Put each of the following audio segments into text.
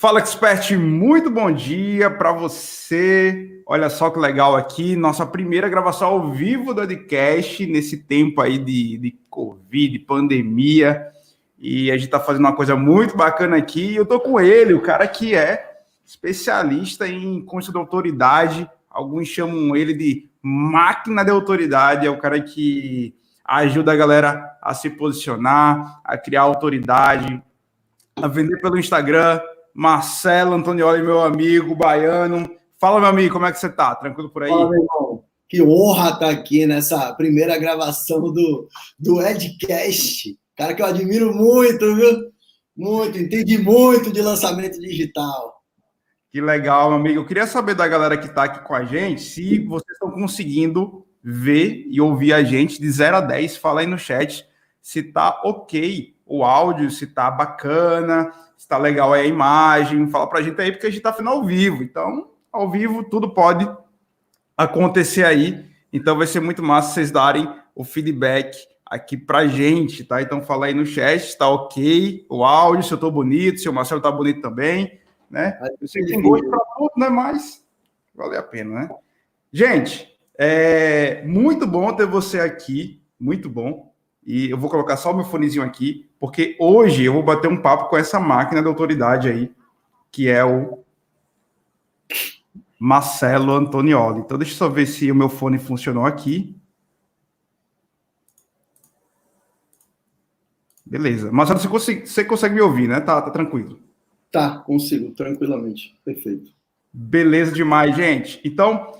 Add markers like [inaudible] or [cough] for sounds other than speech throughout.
Fala, expert, muito bom dia para você. Olha só que legal aqui, nossa primeira gravação ao vivo do podcast nesse tempo aí de, de Covid, pandemia. E a gente está fazendo uma coisa muito bacana aqui. Eu tô com ele, o cara que é especialista em construção de autoridade. Alguns chamam ele de máquina de autoridade. É o cara que ajuda a galera a se posicionar, a criar autoridade, a vender pelo Instagram Marcelo Antonioli, meu amigo baiano. Fala, meu amigo, como é que você tá? Tranquilo por aí? Fala, meu irmão. Que honra estar tá aqui nessa primeira gravação do, do Edcast. Cara que eu admiro muito, viu? Muito, entendi muito de lançamento digital. Que legal, meu amigo. Eu queria saber da galera que está aqui com a gente se vocês estão conseguindo ver e ouvir a gente de 0 a 10. Fala aí no chat se tá ok o áudio, se tá bacana, se tá legal aí a imagem, fala pra gente aí, porque a gente tá fazendo ao vivo. Então, ao vivo, tudo pode acontecer aí. Então, vai ser muito massa vocês darem o feedback aqui pra gente, tá? Então, fala aí no chat tá ok o áudio, se eu tô bonito, se o Marcelo tá bonito também, né? Eu sei que tem gosto pra tudo, né? Mas vale a pena, né? Gente, é muito bom ter você aqui, muito bom. E eu vou colocar só o meu fonezinho aqui, porque hoje eu vou bater um papo com essa máquina da autoridade aí, que é o Marcelo Antonioli. Então, deixa eu só ver se o meu fone funcionou aqui. Beleza. Marcelo, você consegue, você consegue me ouvir, né? Tá, tá tranquilo. Tá, consigo, tranquilamente. Perfeito. Beleza demais, gente. Então,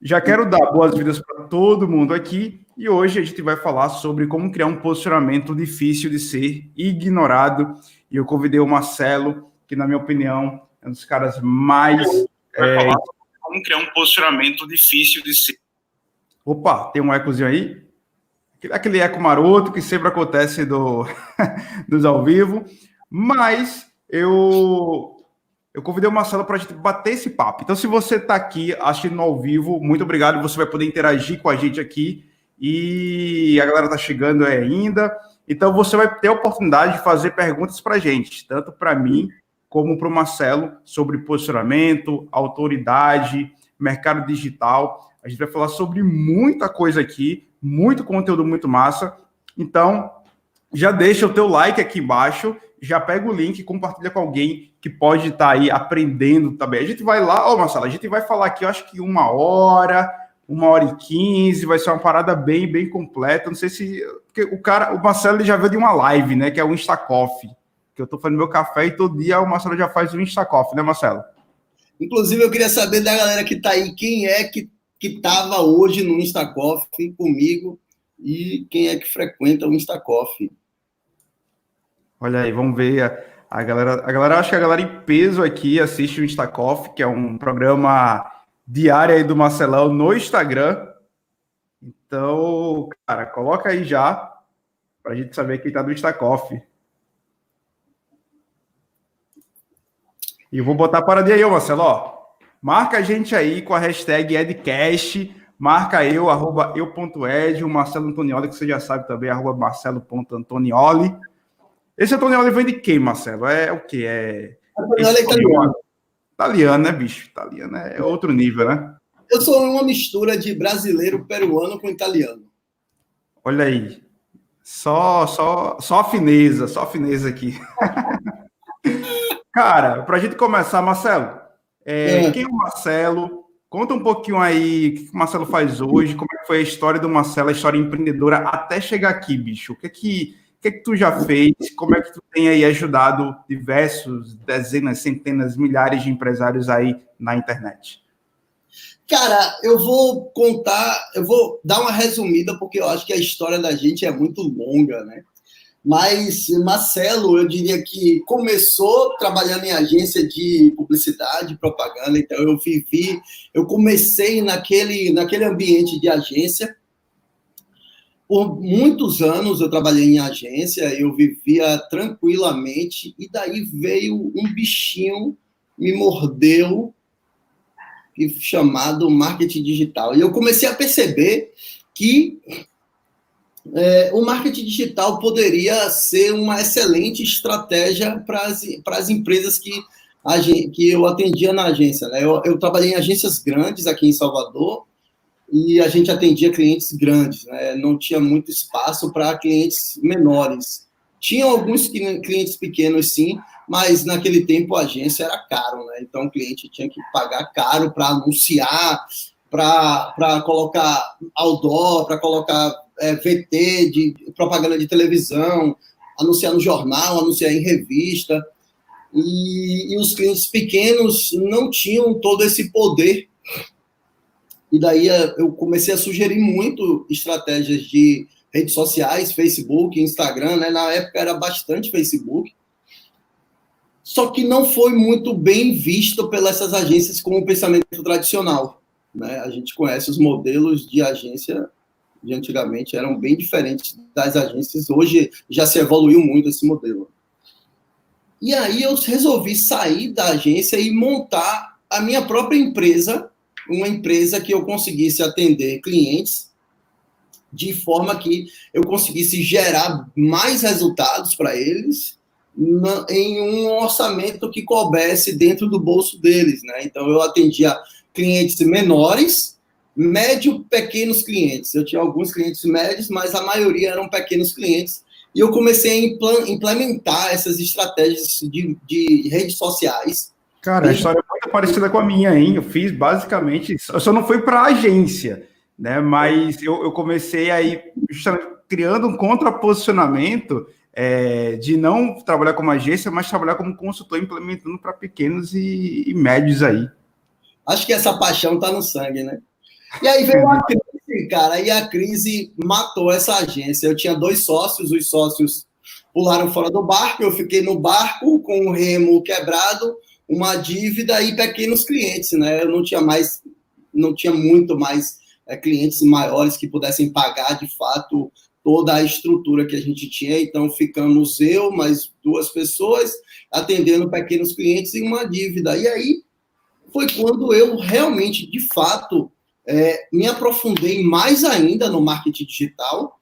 já quero dar boas-vindas para todo mundo aqui. E hoje a gente vai falar sobre como criar um posicionamento difícil de ser ignorado. E eu convidei o Marcelo, que, na minha opinião, é um dos caras mais. É... como criar um posicionamento difícil de ser. Opa, tem um ecozinho aí? Aquele eco maroto que sempre acontece do, [laughs] dos ao vivo. Mas eu eu convidei o Marcelo para a gente bater esse papo. Então, se você está aqui assistindo ao vivo, muito obrigado. Você vai poder interagir com a gente aqui e a galera está chegando ainda. Então você vai ter a oportunidade de fazer perguntas para gente, tanto para mim como para o Marcelo, sobre posicionamento, autoridade, mercado digital. A gente vai falar sobre muita coisa aqui, muito conteúdo muito massa. Então, já deixa o teu like aqui embaixo, já pega o link compartilha com alguém que pode estar tá aí aprendendo também. A gente vai lá, ó, Marcelo, a gente vai falar aqui, acho que uma hora, uma hora e quinze, vai ser uma parada bem, bem completa. Não sei se. Porque o cara, o Marcelo já veio de uma live, né? Que é o Instacoff. Que eu tô fazendo meu café e todo dia o Marcelo já faz o Instacoff, né, Marcelo? Inclusive, eu queria saber da galera que tá aí, quem é que, que tava hoje no Instacoff comigo e quem é que frequenta o Instacoff. Olha aí, vamos ver. A, a galera, a galera, acho que a galera em peso aqui assiste o Instacoff, que é um programa diária aí do Marcelão no Instagram. Então, cara, coloca aí já para a gente saber quem tá do Instacoff. E vou botar para dia aí, Marcelo. Ó, marca a gente aí com a hashtag Edcast. Marca eu, arroba eu.ed, o Marcelo Antonioli, que você já sabe também, arroba marcelo.antonioli. Esse Antonioli vem de quem, Marcelo? É o que? É. Antonioli é italiano. Italiano, né, bicho? Italiano é outro nível, né? Eu sou uma mistura de brasileiro peruano com italiano. Olha aí. Só, só, só fineza, só fineza aqui. [laughs] Cara, para a gente começar, Marcelo, é, é. quem é o Marcelo? Conta um pouquinho aí o que o Marcelo faz hoje, como é que foi a história do Marcelo, a história empreendedora até chegar aqui, bicho. O que é que o que, é que tu já fez? Como é que tu tem aí ajudado diversos, dezenas, centenas, milhares de empresários aí na internet? Cara, eu vou contar, eu vou dar uma resumida, porque eu acho que a história da gente é muito longa, né? Mas Marcelo, eu diria que começou trabalhando em agência de publicidade, propaganda, então eu vivi, eu comecei naquele, naquele ambiente de agência, por muitos anos eu trabalhei em agência, eu vivia tranquilamente, e daí veio um bichinho, me mordeu, chamado marketing digital. E eu comecei a perceber que é, o marketing digital poderia ser uma excelente estratégia para as, empresas que que eu atendia na agência. Né? Eu, eu trabalhei em agências grandes aqui em Salvador e a gente atendia clientes grandes, né? não tinha muito espaço para clientes menores. Tinha alguns clientes pequenos, sim, mas naquele tempo a agência era caro, né? Então o cliente tinha que pagar caro para anunciar, para colocar outdoor, para colocar é, VT de propaganda de televisão, anunciar no jornal, anunciar em revista. E, e os clientes pequenos não tinham todo esse poder. E daí é, eu comecei a sugerir muito estratégias de redes sociais, Facebook, Instagram, né? Na época era bastante Facebook. Só que não foi muito bem visto pelas agências com o pensamento tradicional. Né? A gente conhece os modelos de agência de antigamente eram bem diferentes das agências. Hoje já se evoluiu muito esse modelo. E aí eu resolvi sair da agência e montar a minha própria empresa, uma empresa que eu conseguisse atender clientes de forma que eu conseguisse gerar mais resultados para eles na, em um orçamento que coubesse dentro do bolso deles, né? Então eu atendia clientes menores, médio, pequenos clientes. Eu tinha alguns clientes médios, mas a maioria eram pequenos clientes. E eu comecei a implementar essas estratégias de, de redes sociais. Cara, a história é muito parecida com a minha, hein? Eu fiz basicamente, eu só não fui para a agência né? Mas eu, eu comecei aí criando um contraposicionamento é, de não trabalhar como agência, mas trabalhar como consultor implementando para pequenos e, e, médios aí. Acho que essa paixão está no sangue, né? E aí veio a crise, cara, e a crise matou essa agência. Eu tinha dois sócios, os sócios pularam fora do barco, eu fiquei no barco com o remo quebrado, uma dívida e pequenos clientes, né? Eu não tinha mais, não tinha muito mais é, clientes maiores que pudessem pagar de fato toda a estrutura que a gente tinha. Então, ficamos eu, mais duas pessoas, atendendo pequenos clientes em uma dívida. E aí foi quando eu realmente, de fato, é, me aprofundei mais ainda no marketing digital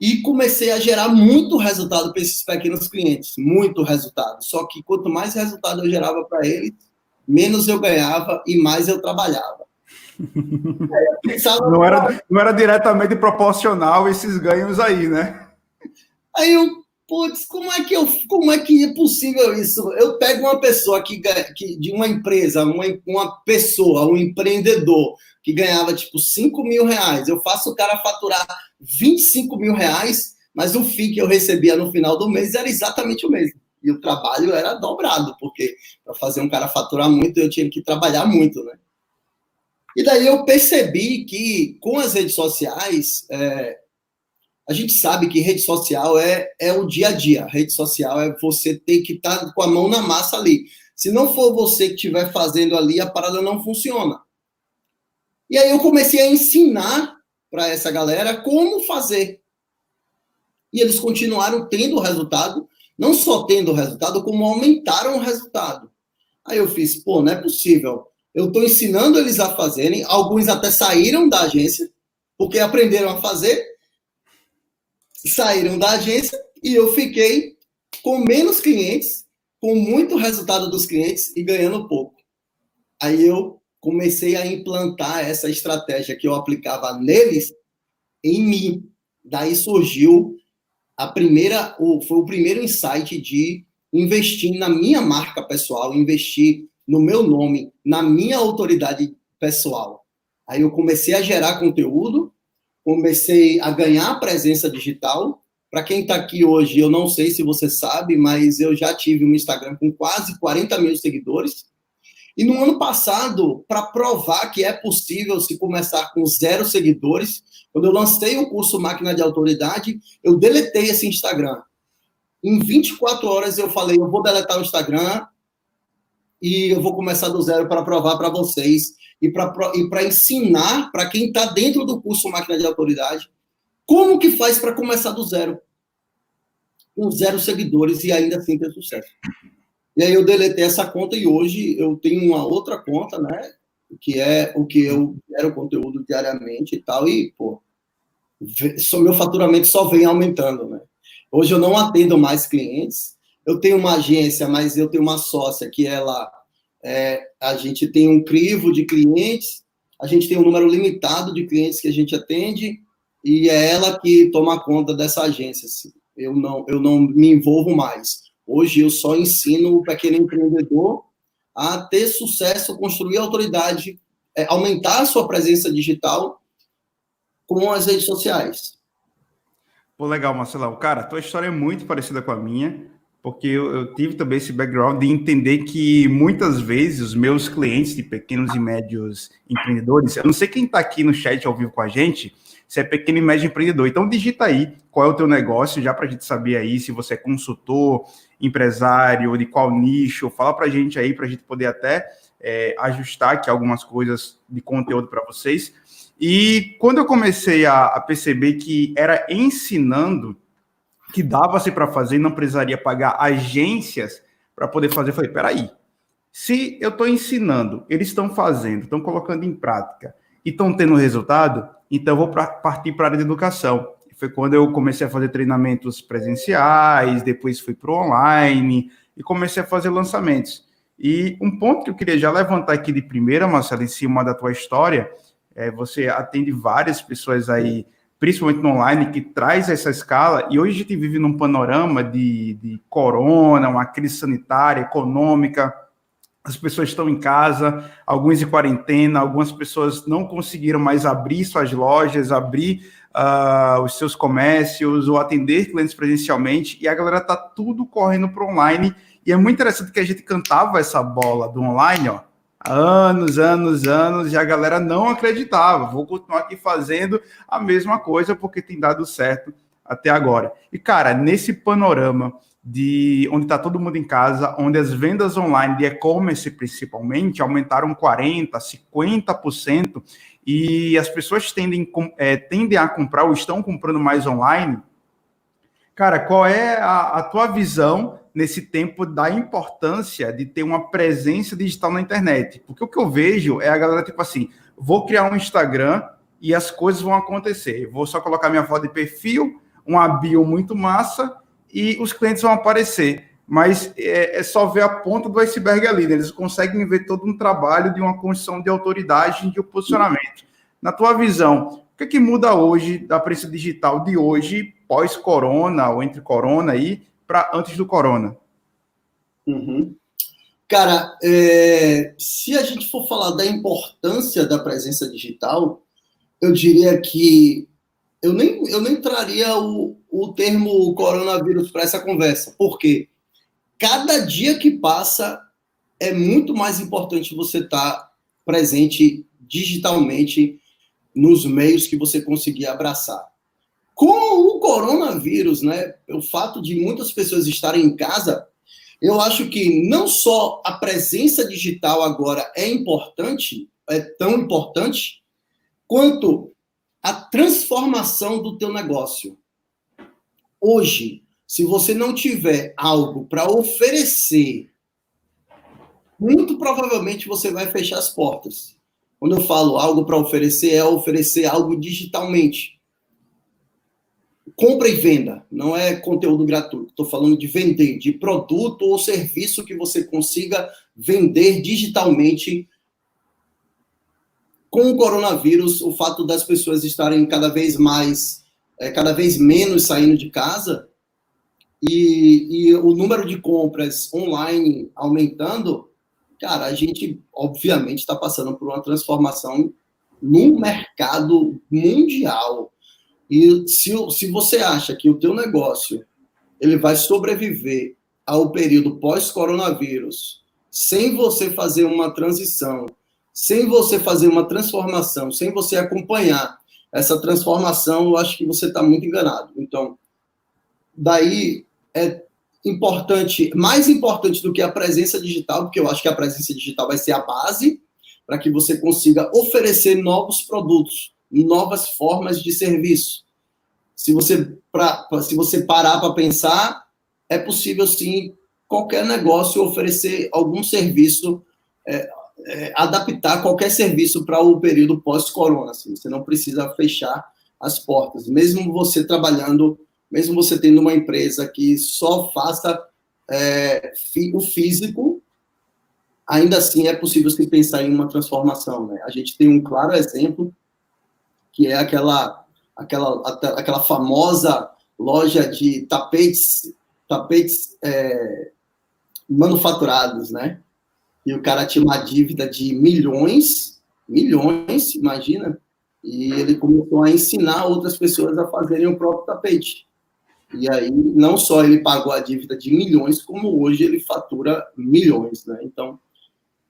e comecei a gerar muito resultado para esses pequenos clientes, muito resultado. Só que quanto mais resultado eu gerava para eles, menos eu ganhava e mais eu trabalhava. [laughs] não, era, não era diretamente proporcional esses ganhos aí, né? Aí eu, putz, como é que eu, como é que é possível isso? Eu pego uma pessoa que, que de uma empresa, uma, uma pessoa, um empreendedor que ganhava tipo 5 mil reais, eu faço o cara faturar 25 mil reais, mas o FII que eu recebia no final do mês era exatamente o mesmo. E o trabalho era dobrado, porque para fazer um cara faturar muito, eu tinha que trabalhar muito, né? E daí eu percebi que com as redes sociais, é, a gente sabe que rede social é, é o dia a dia. rede social é você ter que estar tá com a mão na massa ali. Se não for você que estiver fazendo ali, a parada não funciona. E aí eu comecei a ensinar para essa galera como fazer. E eles continuaram tendo resultado, não só tendo resultado, como aumentaram o resultado. Aí eu fiz, pô, não é possível eu estou ensinando eles a fazerem. Alguns até saíram da agência, porque aprenderam a fazer, saíram da agência e eu fiquei com menos clientes, com muito resultado dos clientes e ganhando pouco. Aí eu comecei a implantar essa estratégia que eu aplicava neles em mim. Daí surgiu a primeira, foi o primeiro insight de investir na minha marca pessoal, investir no meu nome, na minha autoridade pessoal. Aí eu comecei a gerar conteúdo, comecei a ganhar presença digital. Para quem está aqui hoje, eu não sei se você sabe, mas eu já tive um Instagram com quase 40 mil seguidores. E no ano passado, para provar que é possível se começar com zero seguidores, quando eu lancei o curso Máquina de Autoridade, eu deletei esse Instagram. Em 24 horas eu falei, eu vou deletar o Instagram, e eu vou começar do zero para provar para vocês e para ensinar para quem está dentro do curso Máquina de Autoridade como que faz para começar do zero. Com zero seguidores e ainda assim ter sucesso. E aí eu deletei essa conta e hoje eu tenho uma outra conta, né? Que é o que eu quero conteúdo diariamente e tal. E, pô, meu faturamento só vem aumentando, né? Hoje eu não atendo mais clientes, eu tenho uma agência, mas eu tenho uma sócia que ela, é, a gente tem um crivo de clientes, a gente tem um número limitado de clientes que a gente atende e é ela que toma conta dessa agência. Assim. Eu não, eu não me envolvo mais. Hoje eu só ensino o pequeno empreendedor a ter sucesso, construir autoridade, é, aumentar a sua presença digital com as redes sociais. Pô, legal, Marcelão. Cara, tua história é muito parecida com a minha, porque eu, eu, tive também esse background de entender que muitas vezes os meus clientes de pequenos e médios empreendedores, eu não sei quem está aqui no chat ao vivo com a gente, se é pequeno e médio empreendedor. Então digita aí qual é o teu negócio, já para a gente saber aí se você é consultor, empresário, de qual nicho, fala para a gente aí para a gente poder até é, ajustar aqui algumas coisas de conteúdo para vocês. E quando eu comecei a, a perceber que era ensinando que dava-se para fazer, não precisaria pagar agências para poder fazer, eu falei, peraí, se eu estou ensinando, eles estão fazendo, estão colocando em prática e estão tendo resultado, então eu vou pra, partir para a área de educação. Foi quando eu comecei a fazer treinamentos presenciais, depois fui para o online e comecei a fazer lançamentos. E um ponto que eu queria já levantar aqui de primeira, Marcelo, em cima da tua história, é, você atende várias pessoas aí, principalmente no online, que traz essa escala. E hoje a gente vive num panorama de, de corona, uma crise sanitária, econômica. As pessoas estão em casa, alguns em quarentena, algumas pessoas não conseguiram mais abrir suas lojas, abrir uh, os seus comércios ou atender clientes presencialmente. E a galera tá tudo correndo para online. E é muito interessante que a gente cantava essa bola do online, ó anos, anos, anos, e a galera não acreditava. Vou continuar aqui fazendo a mesma coisa porque tem dado certo até agora. E, cara, nesse panorama de onde está todo mundo em casa, onde as vendas online de e-commerce principalmente aumentaram 40%, 50%, e as pessoas tendem, é, tendem a comprar ou estão comprando mais online, cara, qual é a, a tua visão nesse tempo da importância de ter uma presença digital na internet. Porque o que eu vejo é a galera tipo assim, vou criar um Instagram e as coisas vão acontecer. Vou só colocar minha foto de perfil, uma bio muito massa e os clientes vão aparecer. Mas é, é só ver a ponta do iceberg ali. Né? Eles conseguem ver todo um trabalho de uma construção de autoridade e de um posicionamento. Na tua visão, o que, é que muda hoje da presença digital de hoje, pós-corona ou entre corona aí, para antes do corona? Uhum. Cara, é, se a gente for falar da importância da presença digital, eu diria que eu nem, eu nem traria o, o termo coronavírus para essa conversa, porque cada dia que passa é muito mais importante você estar tá presente digitalmente nos meios que você conseguir abraçar. Com o coronavírus, né, o fato de muitas pessoas estarem em casa, eu acho que não só a presença digital agora é importante, é tão importante, quanto a transformação do teu negócio. Hoje, se você não tiver algo para oferecer, muito provavelmente você vai fechar as portas. Quando eu falo algo para oferecer, é oferecer algo digitalmente compra e venda, não é conteúdo gratuito. Estou falando de vender, de produto ou serviço que você consiga vender digitalmente. Com o coronavírus, o fato das pessoas estarem cada vez mais, é, cada vez menos saindo de casa e, e o número de compras online aumentando, cara, a gente obviamente está passando por uma transformação no mercado mundial e se, se você acha que o teu negócio ele vai sobreviver ao período pós-coronavírus sem você fazer uma transição, sem você fazer uma transformação, sem você acompanhar essa transformação, eu acho que você está muito enganado. Então, daí é importante, mais importante do que a presença digital, porque eu acho que a presença digital vai ser a base para que você consiga oferecer novos produtos novas formas de serviço. Se você, pra, se você parar para pensar, é possível sim qualquer negócio oferecer algum serviço, é, é, adaptar qualquer serviço para o período pós-corona. Assim, você não precisa fechar as portas. Mesmo você trabalhando, mesmo você tendo uma empresa que só faça é, o físico, ainda assim é possível se pensar em uma transformação. Né? A gente tem um claro exemplo, que é aquela, aquela, aquela famosa loja de tapetes, tapetes é, manufaturados, né? E o cara tinha uma dívida de milhões, milhões, imagina, e ele começou a ensinar outras pessoas a fazerem o próprio tapete. E aí, não só ele pagou a dívida de milhões, como hoje ele fatura milhões, né? Então,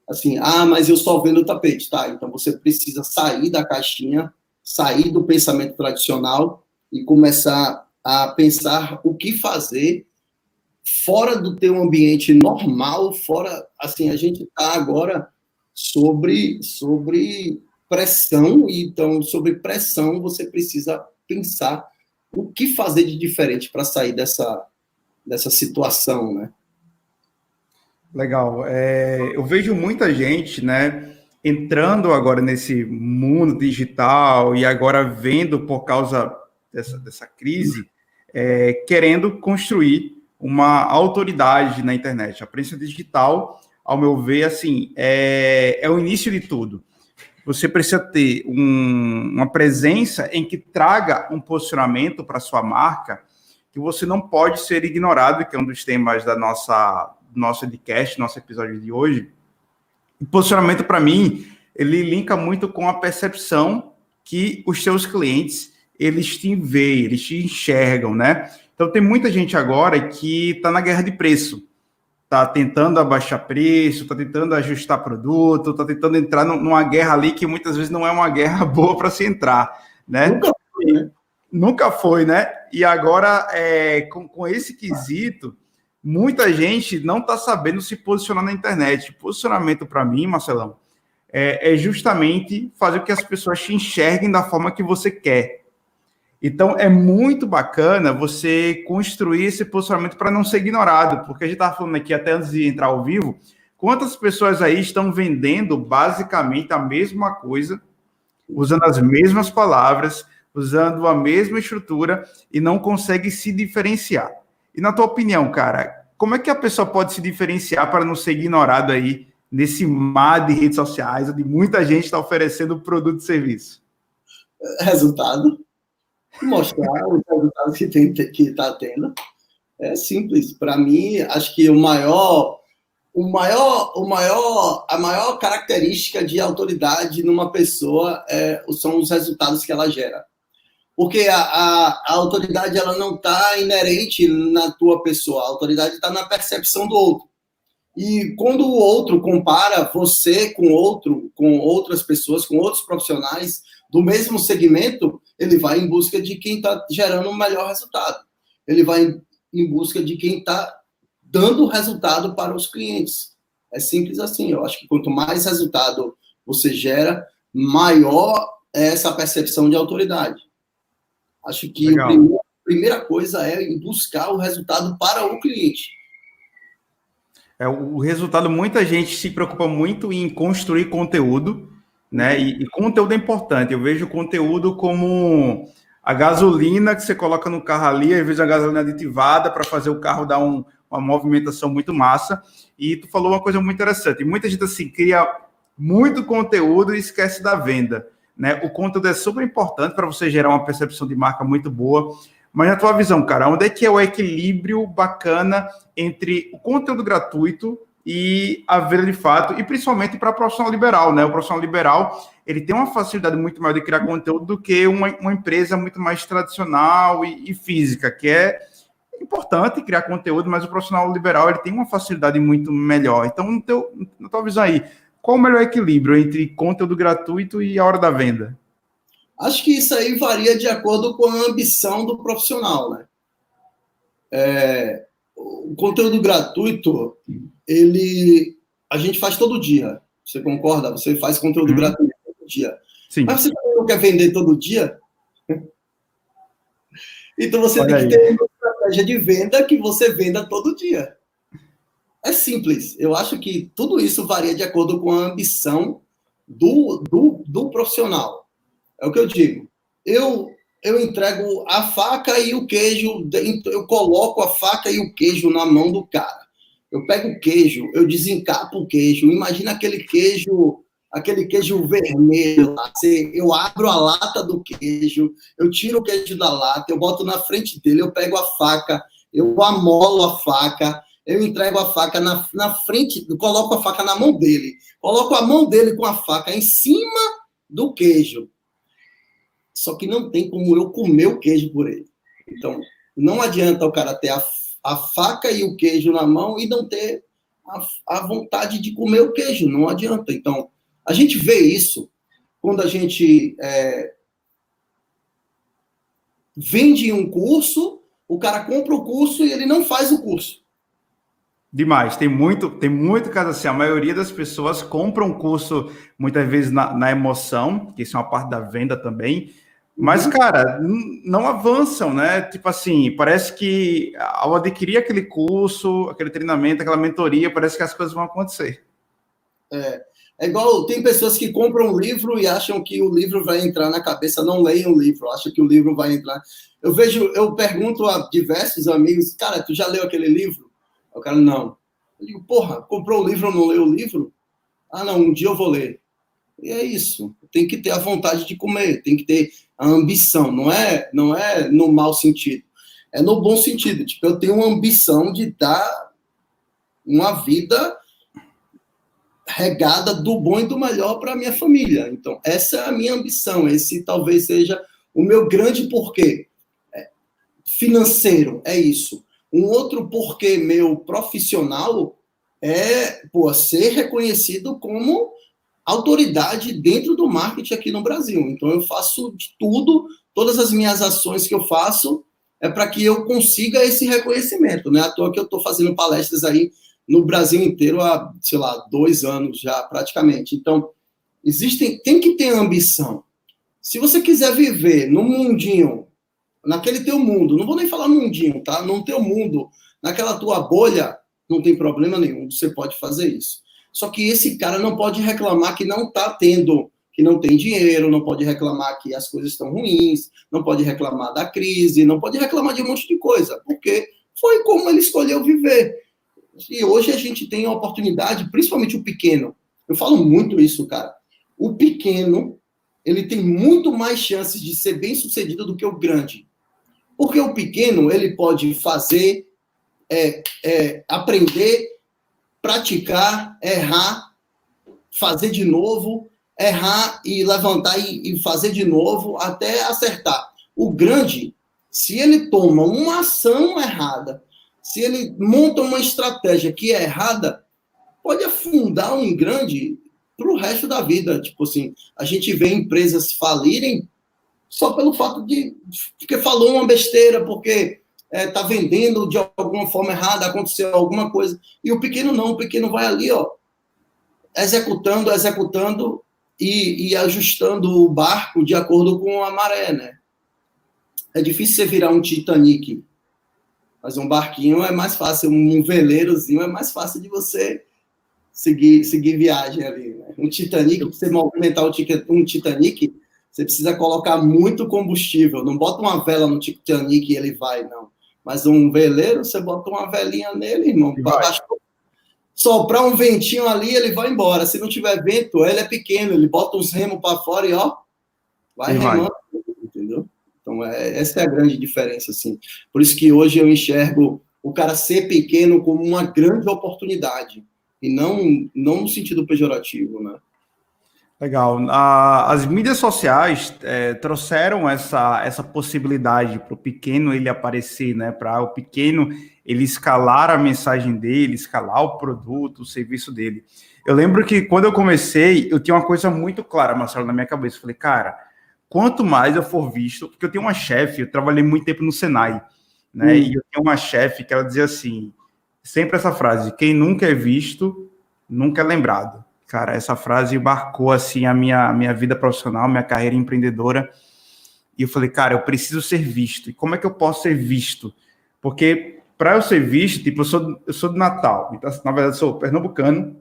assim, ah, mas eu só vendo tapete, tá? Então você precisa sair da caixinha, sair do pensamento tradicional e começar a pensar o que fazer fora do teu ambiente normal, fora, assim, a gente está agora sobre sobre pressão, e então, sobre pressão, você precisa pensar o que fazer de diferente para sair dessa, dessa situação, né? Legal. É, eu vejo muita gente, né, entrando agora nesse mundo digital e agora vendo por causa dessa, dessa crise, é, querendo construir uma autoridade na internet. A prensa digital, ao meu ver, assim, é, é o início de tudo você precisa ter um, uma presença em que traga um posicionamento para sua marca que você não pode ser ignorado, que é um dos temas da nossa nosso podcast, nosso episódio de hoje. O posicionamento para mim, ele linka muito com a percepção que os seus clientes eles te veem, eles te enxergam, né? Então tem muita gente agora que está na guerra de preço está tentando abaixar preço, está tentando ajustar produto, está tentando entrar numa guerra ali que muitas vezes não é uma guerra [laughs] boa para se entrar, né? Nunca foi, né? Nunca foi, né? E agora, é, com, com esse quesito, muita gente não está sabendo se posicionar na internet. Posicionamento, para mim, Marcelão, é, é justamente fazer com que as pessoas te enxerguem da forma que você quer. Então, é muito bacana você construir esse posicionamento para não ser ignorado, porque a gente estava falando aqui até antes de entrar ao vivo, quantas pessoas aí estão vendendo basicamente a mesma coisa, usando as mesmas palavras, usando a mesma estrutura e não consegue se diferenciar. E na tua opinião, cara, como é que a pessoa pode se diferenciar para não ser ignorado aí nesse mar de redes sociais, onde muita gente está oferecendo produto e serviço? Resultado mostrar os resultados que tem que está tendo. É simples. Para mim, acho que o maior, o maior, o maior, a maior característica de autoridade numa pessoa é, são os resultados que ela gera. Porque a, a, a autoridade ela não está inerente na tua pessoa, a autoridade está na percepção do outro. E quando o outro compara você com outro, com outras pessoas, com outros profissionais do mesmo segmento, ele vai em busca de quem está gerando o melhor resultado. Ele vai em busca de quem está dando resultado para os clientes. É simples assim. Eu acho que quanto mais resultado você gera, maior é essa percepção de autoridade. Acho que a primeira, primeira coisa é buscar o resultado para o cliente. É, o resultado, muita gente se preocupa muito em construir conteúdo, né? E, e, conteúdo é importante. Eu vejo o conteúdo como a gasolina que você coloca no carro ali, às vezes a gasolina aditivada para fazer o carro dar um, uma movimentação muito massa. E tu falou uma coisa muito interessante. Muita gente assim cria muito conteúdo e esquece da venda. Né? O conteúdo é super importante para você gerar uma percepção de marca muito boa. Mas na tua visão, cara, onde é que é o equilíbrio bacana entre o conteúdo gratuito e a venda de fato, e principalmente para profissional liberal, né? O profissional liberal ele tem uma facilidade muito maior de criar conteúdo do que uma, uma empresa muito mais tradicional e, e, física, que é importante criar conteúdo, mas o profissional liberal ele tem uma facilidade muito melhor. Então, no teu, na tua visão aí, qual o melhor equilíbrio entre conteúdo gratuito e a hora da venda? Acho que isso aí varia de acordo com a ambição do profissional, né? É, o conteúdo gratuito, ele a gente faz todo dia. Você concorda? Você faz conteúdo uhum. gratuito todo dia. Sim. Mas você não quer vender todo dia? [laughs] então você Olha tem que ter uma estratégia de venda que você venda todo dia. É simples. Eu acho que tudo isso varia de acordo com a ambição do, do, do profissional. É o que eu digo. Eu eu entrego a faca e o queijo, eu coloco a faca e o queijo na mão do cara. Eu pego o queijo, eu desencapo o queijo. Imagina aquele queijo, aquele queijo vermelho. Eu abro a lata do queijo, eu tiro o queijo da lata, eu boto na frente dele, eu pego a faca, eu amolo a faca, eu entrego a faca na, na frente, coloco a faca na mão dele, coloco a mão dele com a faca em cima do queijo. Só que não tem como eu comer o queijo por ele. Então, não adianta o cara ter a, a faca e o queijo na mão e não ter a, a vontade de comer o queijo. Não adianta. Então, a gente vê isso quando a gente é, vende um curso, o cara compra o curso e ele não faz o curso. Demais, tem muito, tem muito caso assim. A maioria das pessoas compram um curso muitas vezes na, na emoção, que isso é uma parte da venda também, mas, uhum. cara, não avançam, né? Tipo assim, parece que ao adquirir aquele curso, aquele treinamento, aquela mentoria, parece que as coisas vão acontecer. É, é igual, tem pessoas que compram um livro e acham que o livro vai entrar na cabeça, não leem o livro, acham que o livro vai entrar. Eu vejo, eu pergunto a diversos amigos, cara, tu já leu aquele livro? O cara, não. Eu digo, porra, comprou o livro ou não leu o livro? Ah, não, um dia eu vou ler. E é isso. Tem que ter a vontade de comer, tem que ter a ambição. Não é, não é no mau sentido, é no bom sentido. Tipo, eu tenho uma ambição de dar uma vida regada do bom e do melhor para minha família. Então, essa é a minha ambição. Esse talvez seja o meu grande porquê. É, financeiro, é isso. Um outro porquê meu profissional é pô, ser reconhecido como autoridade dentro do marketing aqui no Brasil. Então, eu faço de tudo, todas as minhas ações que eu faço é para que eu consiga esse reconhecimento. Não é à toa que eu estou fazendo palestras aí no Brasil inteiro há, sei lá, dois anos já, praticamente. Então, existem, tem que ter ambição. Se você quiser viver no mundinho, naquele teu mundo, não vou nem falar mundinho, tá? No teu mundo, naquela tua bolha, não tem problema nenhum, você pode fazer isso. Só que esse cara não pode reclamar que não está tendo, que não tem dinheiro, não pode reclamar que as coisas estão ruins, não pode reclamar da crise, não pode reclamar de um monte de coisa, porque foi como ele escolheu viver. E hoje a gente tem a oportunidade, principalmente o pequeno. Eu falo muito isso, cara. O pequeno, ele tem muito mais chances de ser bem sucedido do que o grande. Porque o pequeno, ele pode fazer, é, é, aprender praticar, errar, fazer de novo, errar e levantar e, e fazer de novo até acertar. O grande, se ele toma uma ação errada, se ele monta uma estratégia que é errada, pode afundar um grande para o resto da vida. Tipo assim, a gente vê empresas falirem só pelo fato de porque falou uma besteira, porque está é, tá vendendo de alguma forma errada, aconteceu alguma coisa. E o pequeno não, o pequeno vai ali, ó, executando, executando e, e ajustando o barco de acordo com a maré, né? É difícil você virar um Titanic, mas um barquinho é mais fácil, um veleirozinho é mais fácil de você seguir, seguir viagem ali. Né? Um Titanic, você movimentar um Titanic, você precisa colocar muito combustível. Não bota uma vela no Titanic e ele vai, não. Mas um veleiro, você bota uma velinha nele, irmão, soprar um ventinho ali, ele vai embora. Se não tiver vento, ele é pequeno, ele bota os remos para fora e ó, vai e remando, vai. entendeu? Então, é, essa é a grande diferença, assim. Por isso que hoje eu enxergo o cara ser pequeno como uma grande oportunidade, e não, não no sentido pejorativo, né? Legal. as mídias sociais é, trouxeram essa, essa possibilidade para o pequeno ele aparecer, né? Para o pequeno ele escalar a mensagem dele, escalar o produto, o serviço dele. Eu lembro que quando eu comecei, eu tinha uma coisa muito clara, Marcelo, na minha cabeça. Eu falei, cara, quanto mais eu for visto, porque eu tenho uma chefe, eu trabalhei muito tempo no Senai, né? Hum. E eu tinha uma chefe que ela dizia assim, sempre essa frase: quem nunca é visto, nunca é lembrado. Cara, essa frase marcou assim a minha, minha vida profissional, minha carreira empreendedora. E eu falei, cara, eu preciso ser visto. E como é que eu posso ser visto? Porque para eu ser visto, tipo, eu sou, eu sou de Natal. Então, na verdade, sou pernambucano,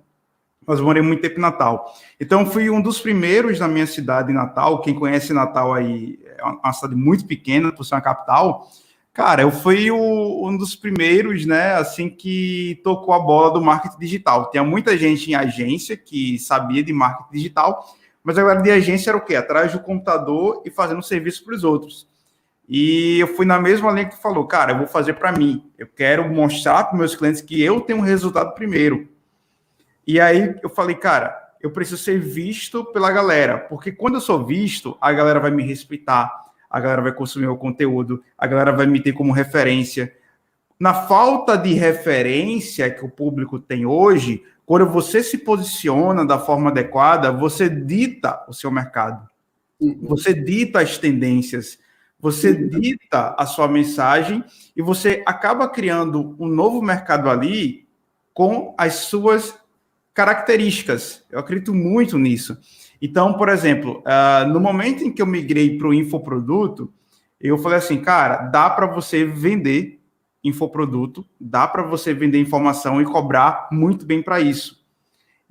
mas morei muito tempo em Natal. Então, fui um dos primeiros na minha cidade, Natal. Quem conhece Natal aí, é uma cidade muito pequena, por ser uma capital. Cara, eu fui o, um dos primeiros, né, assim, que tocou a bola do marketing digital. Tinha muita gente em agência que sabia de marketing digital, mas agora de agência era o quê? Atrás do computador e fazendo serviço para os outros. E eu fui na mesma linha que falou, cara, eu vou fazer para mim. Eu quero mostrar para meus clientes que eu tenho um resultado primeiro. E aí eu falei, cara, eu preciso ser visto pela galera, porque quando eu sou visto, a galera vai me respeitar, a galera vai consumir o conteúdo, a galera vai me ter como referência. Na falta de referência que o público tem hoje, quando você se posiciona da forma adequada, você dita o seu mercado. Uhum. Você dita as tendências, você uhum. dita a sua mensagem e você acaba criando um novo mercado ali com as suas características. Eu acredito muito nisso. Então, por exemplo, uh, no momento em que eu migrei para o infoproduto, eu falei assim, cara, dá para você vender infoproduto, dá para você vender informação e cobrar muito bem para isso.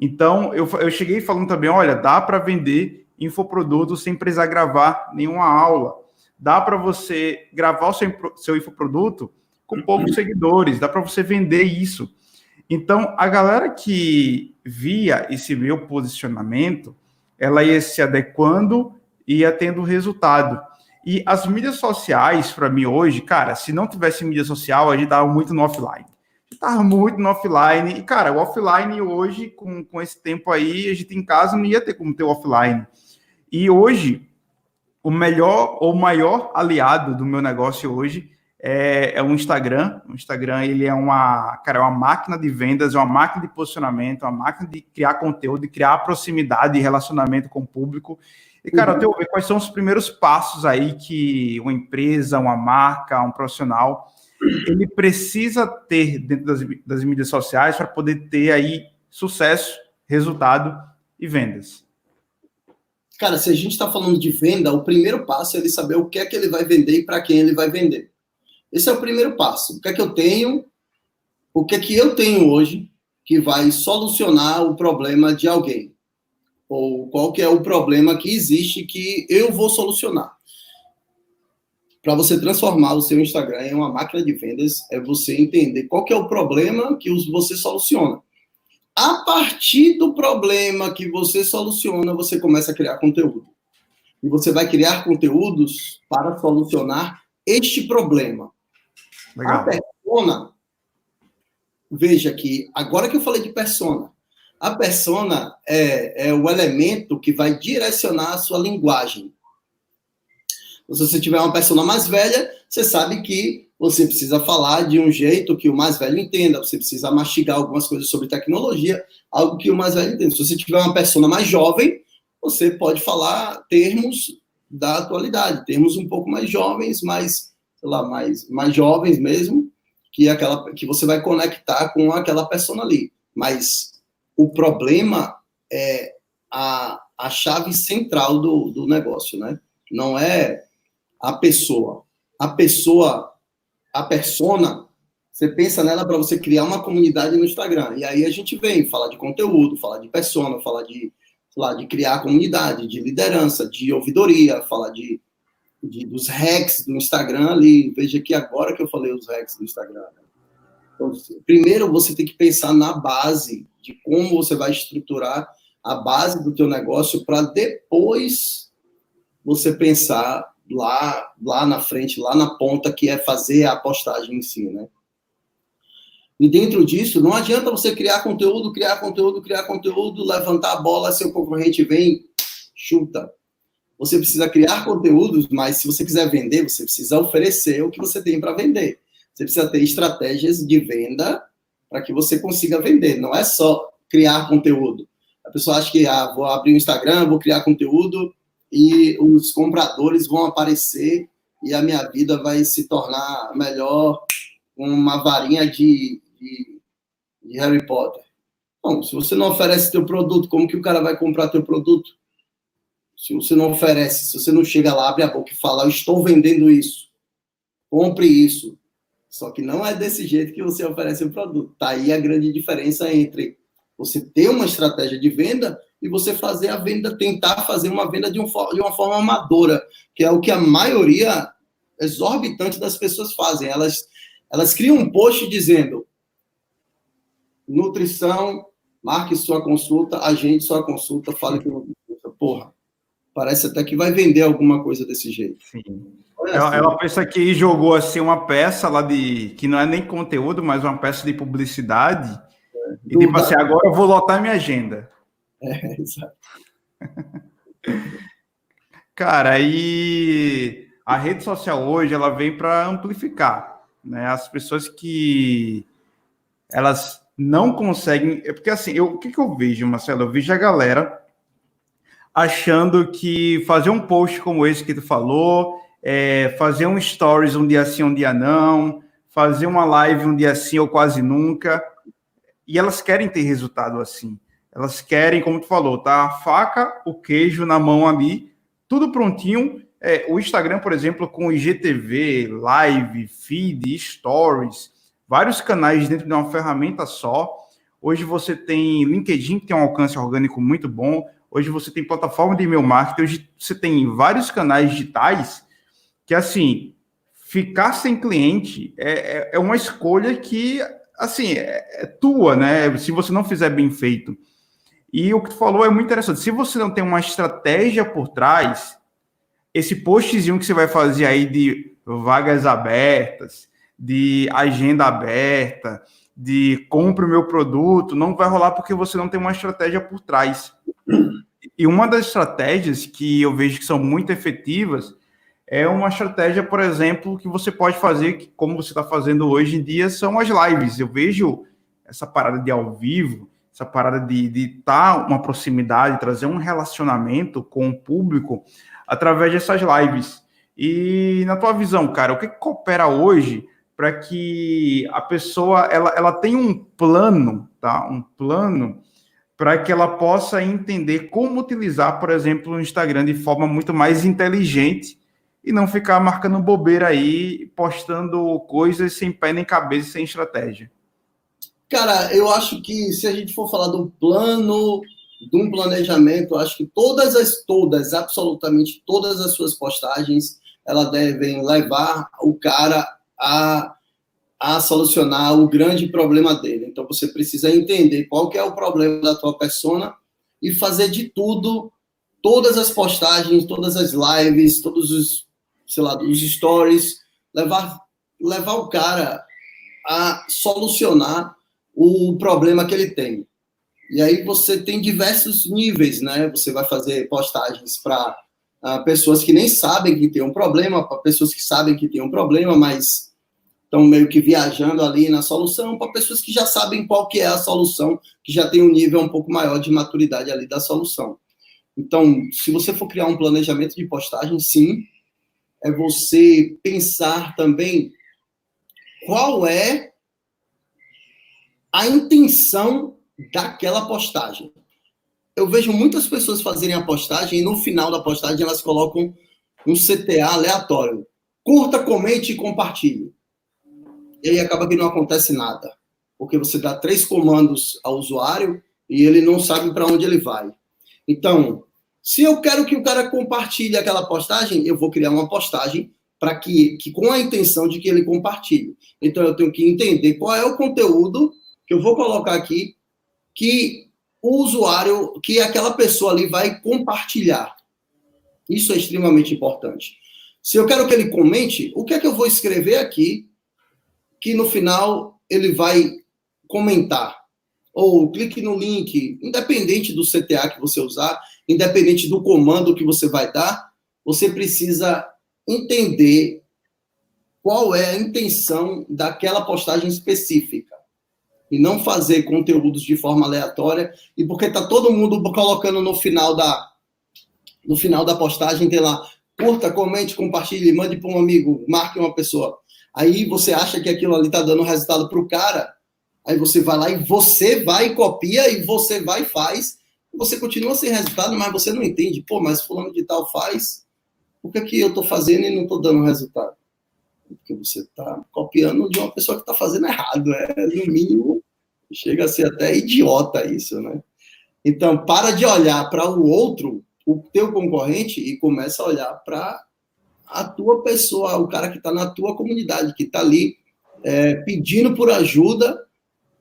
Então, eu, eu cheguei falando também, olha, dá para vender infoproduto sem precisar gravar nenhuma aula. Dá para você gravar o seu, seu infoproduto com poucos seguidores, dá para você vender isso. Então, a galera que via esse meu posicionamento, ela ia se adequando e ia tendo resultado. E as mídias sociais, para mim, hoje, cara, se não tivesse mídia social, a gente estava muito no offline. Estava muito no offline. E, cara, o offline hoje, com, com esse tempo aí, a gente em casa não ia ter como ter o offline. E hoje, o melhor ou maior aliado do meu negócio hoje é, é o Instagram. O Instagram ele é uma, cara, é uma máquina de vendas, é uma máquina de posicionamento, é uma máquina de criar conteúdo, de criar proximidade e relacionamento com o público. E, cara, uhum. eu ver quais são os primeiros passos aí que uma empresa, uma marca, um profissional, ele precisa ter dentro das, das mídias sociais para poder ter aí sucesso, resultado e vendas. Cara, se a gente está falando de venda, o primeiro passo é ele saber o que é que ele vai vender e para quem ele vai vender. Esse é o primeiro passo. O que é que eu tenho? O que é que eu tenho hoje que vai solucionar o problema de alguém? Ou qual que é o problema que existe que eu vou solucionar? Para você transformar o seu Instagram em uma máquina de vendas, é você entender qual que é o problema que você soluciona. A partir do problema que você soluciona, você começa a criar conteúdo. E você vai criar conteúdos para solucionar este problema. Legal. A persona, veja que, agora que eu falei de persona, a persona é, é o elemento que vai direcionar a sua linguagem. Se você tiver uma persona mais velha, você sabe que você precisa falar de um jeito que o mais velho entenda, você precisa mastigar algumas coisas sobre tecnologia, algo que o mais velho entenda. Se você tiver uma persona mais jovem, você pode falar termos da atualidade, termos um pouco mais jovens, mais sei lá, mais, mais jovens mesmo, que, é aquela, que você vai conectar com aquela pessoa ali. Mas o problema é a, a chave central do, do negócio, né? Não é a pessoa. A pessoa, a persona, você pensa nela para você criar uma comunidade no Instagram. E aí a gente vem falar de conteúdo, falar de persona, falar de, falar de criar comunidade, de liderança, de ouvidoria, falar de de, dos hacks do Instagram ali. Veja que agora que eu falei os hacks do Instagram. Né? Então, primeiro você tem que pensar na base de como você vai estruturar a base do teu negócio para depois você pensar lá, lá na frente, lá na ponta, que é fazer a postagem em si, né? E dentro disso, não adianta você criar conteúdo, criar conteúdo, criar conteúdo, levantar a bola, seu concorrente vem, chuta. Você precisa criar conteúdos, mas se você quiser vender, você precisa oferecer o que você tem para vender. Você precisa ter estratégias de venda para que você consiga vender. Não é só criar conteúdo. A pessoa acha que ah, vou abrir um Instagram, vou criar conteúdo e os compradores vão aparecer e a minha vida vai se tornar melhor uma varinha de, de, de Harry Potter. Bom, se você não oferece teu produto, como que o cara vai comprar teu produto? Se você não oferece, se você não chega lá, abre a boca e fala, eu estou vendendo isso, compre isso. Só que não é desse jeito que você oferece o produto. Tá aí a grande diferença entre você ter uma estratégia de venda e você fazer a venda, tentar fazer uma venda de, um, de uma forma amadora, que é o que a maioria exorbitante das pessoas fazem. Elas, elas criam um post dizendo nutrição, marque sua consulta, agende sua consulta, fale com o Porra, parece até que vai vender alguma coisa desse jeito. Sim. Ela, assim. ela pensa que jogou assim uma peça lá de que não é nem conteúdo, mas uma peça de publicidade. É, e tipo assim, agora eu vou lotar minha agenda. É, [laughs] exato. [laughs] Cara, e a rede social hoje ela vem para amplificar, né? As pessoas que elas não conseguem, é porque assim, eu, o que, que eu vejo, Marcelo? Eu vejo a galera achando que fazer um post como esse que tu falou, é, fazer um stories um dia sim, um dia não, fazer uma live um dia sim ou quase nunca, e elas querem ter resultado assim. Elas querem, como tu falou, tá a faca, o queijo na mão ali, tudo prontinho. É, o Instagram, por exemplo, com IGTV, live, feed, stories, vários canais dentro de uma ferramenta só. Hoje você tem LinkedIn, que tem um alcance orgânico muito bom. Hoje você tem plataforma de e-mail marketing. Hoje você tem vários canais digitais que, assim, ficar sem cliente é, é, é uma escolha que, assim, é, é tua, né? Se você não fizer bem feito. E o que tu falou é muito interessante. Se você não tem uma estratégia por trás, esse postzinho que você vai fazer aí de vagas abertas, de agenda aberta, de compre o meu produto, não vai rolar porque você não tem uma estratégia por trás. E uma das estratégias que eu vejo que são muito efetivas é uma estratégia, por exemplo, que você pode fazer, que, como você está fazendo hoje em dia, são as lives. Eu vejo essa parada de ao vivo, essa parada de estar tá uma proximidade, trazer um relacionamento com o público através dessas lives. E na tua visão, cara, o que, que coopera hoje para que a pessoa ela, ela tenha um plano, tá? Um plano para que ela possa entender como utilizar, por exemplo, o Instagram de forma muito mais inteligente e não ficar marcando bobeira aí, postando coisas sem pé nem cabeça, sem estratégia. Cara, eu acho que se a gente for falar do plano, de um planejamento, acho que todas as, todas, absolutamente todas as suas postagens, elas devem levar o cara a, a solucionar o grande problema dele. Então você precisa entender qual que é o problema da tua persona e fazer de tudo, todas as postagens, todas as lives, todos os, sei lá, os stories, levar, levar o cara a solucionar o problema que ele tem. E aí você tem diversos níveis, né? Você vai fazer postagens para uh, ah, pessoas que nem sabem que tem um problema, para pessoas que sabem que tem um problema, mas estão meio que viajando ali na solução, para pessoas que já sabem qual que é a solução, que já tem um nível um pouco maior de maturidade ali da solução. Então, se você for criar um planejamento de postagem, sim, é você pensar também qual é a intenção daquela postagem. Eu vejo muitas pessoas fazerem a postagem e no final da postagem elas colocam um CTA aleatório. Curta, comente e compartilhe. E aí acaba que não acontece nada. Porque você dá três comandos ao usuário e ele não sabe para onde ele vai. Então, se eu quero que o cara compartilhe aquela postagem, eu vou criar uma postagem para que, que com a intenção de que ele compartilhe. Então eu tenho que entender qual é o conteúdo que eu vou colocar aqui que o usuário, que aquela pessoa ali vai compartilhar. Isso é extremamente importante. Se eu quero que ele comente, o que é que eu vou escrever aqui que no final ele vai comentar? Ou clique no link, independente do CTA que você usar, independente do comando que você vai dar, você precisa entender qual é a intenção daquela postagem específica e não fazer conteúdos de forma aleatória e porque tá todo mundo colocando no final da no final da postagem tem lá curta, comente, compartilhe, mande para um amigo, marque uma pessoa. Aí você acha que aquilo ali tá dando resultado para o cara, aí você vai lá e você vai copia e você vai e faz, você continua sem resultado, mas você não entende, pô, mas fulano de tal faz, por que, que eu estou fazendo e não estou dando resultado? Porque você está copiando de uma pessoa que está fazendo errado, é no mínimo Chega a ser até idiota isso, né? Então, para de olhar para o outro, o teu concorrente, e começa a olhar para a tua pessoa, o cara que está na tua comunidade, que está ali é, pedindo por ajuda,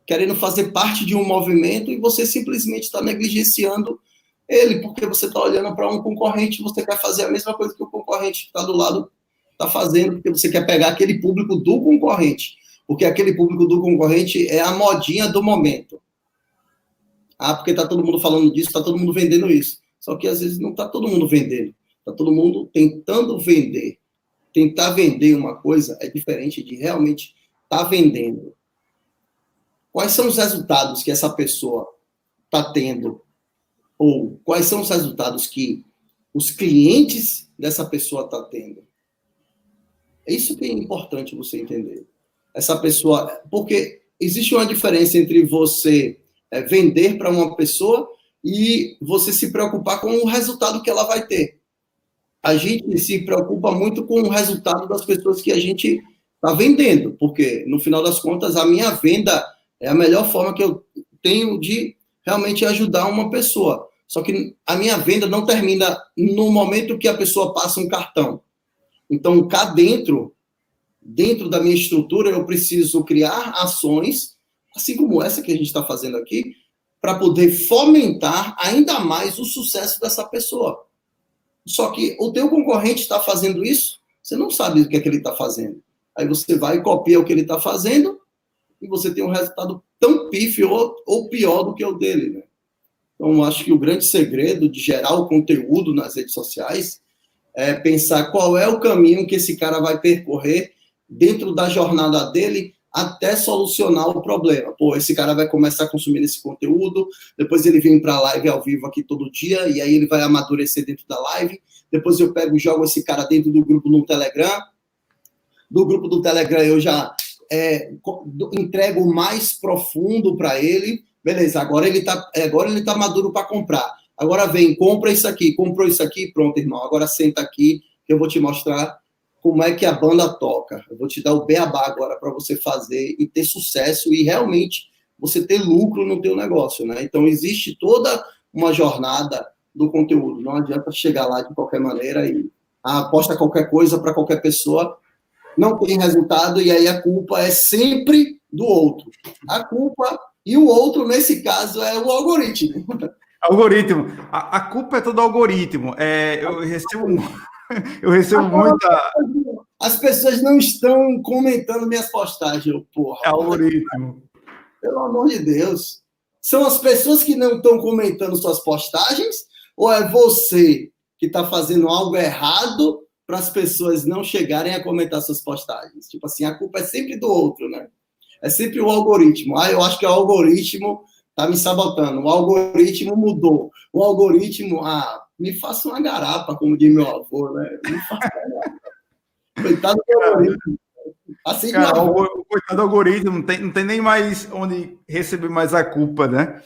querendo fazer parte de um movimento e você simplesmente está negligenciando ele, porque você está olhando para um concorrente, você quer fazer a mesma coisa que o concorrente que está do lado está fazendo, porque você quer pegar aquele público do concorrente, porque aquele público do concorrente é a modinha do momento. Ah, porque está todo mundo falando disso, está todo mundo vendendo isso. Só que às vezes não está todo mundo vendendo, está todo mundo tentando vender. Tentar vender uma coisa é diferente de realmente estar tá vendendo. Quais são os resultados que essa pessoa está tendo? Ou quais são os resultados que os clientes dessa pessoa tá tendo? É isso que é importante você entender. Essa pessoa, porque existe uma diferença entre você é, vender para uma pessoa e você se preocupar com o resultado que ela vai ter. A gente se preocupa muito com o resultado das pessoas que a gente está vendendo, porque no final das contas a minha venda é a melhor forma que eu tenho de realmente ajudar uma pessoa. Só que a minha venda não termina no momento que a pessoa passa um cartão. Então, cá dentro, dentro da minha estrutura, eu preciso criar ações, assim como essa que a gente está fazendo aqui, para poder fomentar ainda mais o sucesso dessa pessoa. Só que o teu concorrente está fazendo isso, você não sabe o que é que ele está fazendo. Aí você vai e copia o que ele está fazendo e você tem um resultado tão pífio ou, ou pior do que o dele. Né? Então, acho que o grande segredo de gerar o conteúdo nas redes sociais é pensar qual é o caminho que esse cara vai percorrer dentro da jornada dele até solucionar o problema. Pô, esse cara vai começar a consumir esse conteúdo, depois ele vem para a live ao vivo aqui todo dia, e aí ele vai amadurecer dentro da live. Depois eu pego e jogo esse cara dentro do grupo no Telegram. Do grupo do Telegram eu já é, entrego mais profundo para ele. Beleza, agora ele está agora ele tá maduro para comprar. Agora vem, compra isso aqui, comprou isso aqui, pronto, irmão. Agora senta aqui que eu vou te mostrar como é que a banda toca. Eu vou te dar o beabá agora para você fazer e ter sucesso e realmente você ter lucro no teu negócio, né? Então existe toda uma jornada do conteúdo. Não adianta chegar lá de qualquer maneira e ah, aposta qualquer coisa para qualquer pessoa, não tem resultado e aí a culpa é sempre do outro. A culpa e o outro nesse caso é o algoritmo. Algoritmo. A, a culpa é todo algoritmo. É, eu recebo [laughs] [laughs] Eu recebo muita. As pessoas não estão comentando minhas postagens, porra. É algoritmo. Pelo amor de Deus. São as pessoas que não estão comentando suas postagens? Ou é você que está fazendo algo errado para as pessoas não chegarem a comentar suas postagens? Tipo assim, a culpa é sempre do outro, né? É sempre o algoritmo. Ah, eu acho que o algoritmo está me sabotando. O algoritmo mudou. O algoritmo, ah, me faça uma garapa, como diz meu avô, né? Me faça Coitado do algoritmo. Assim Cara, o, coitado do algoritmo, não tem, não tem nem mais onde receber mais a culpa, né?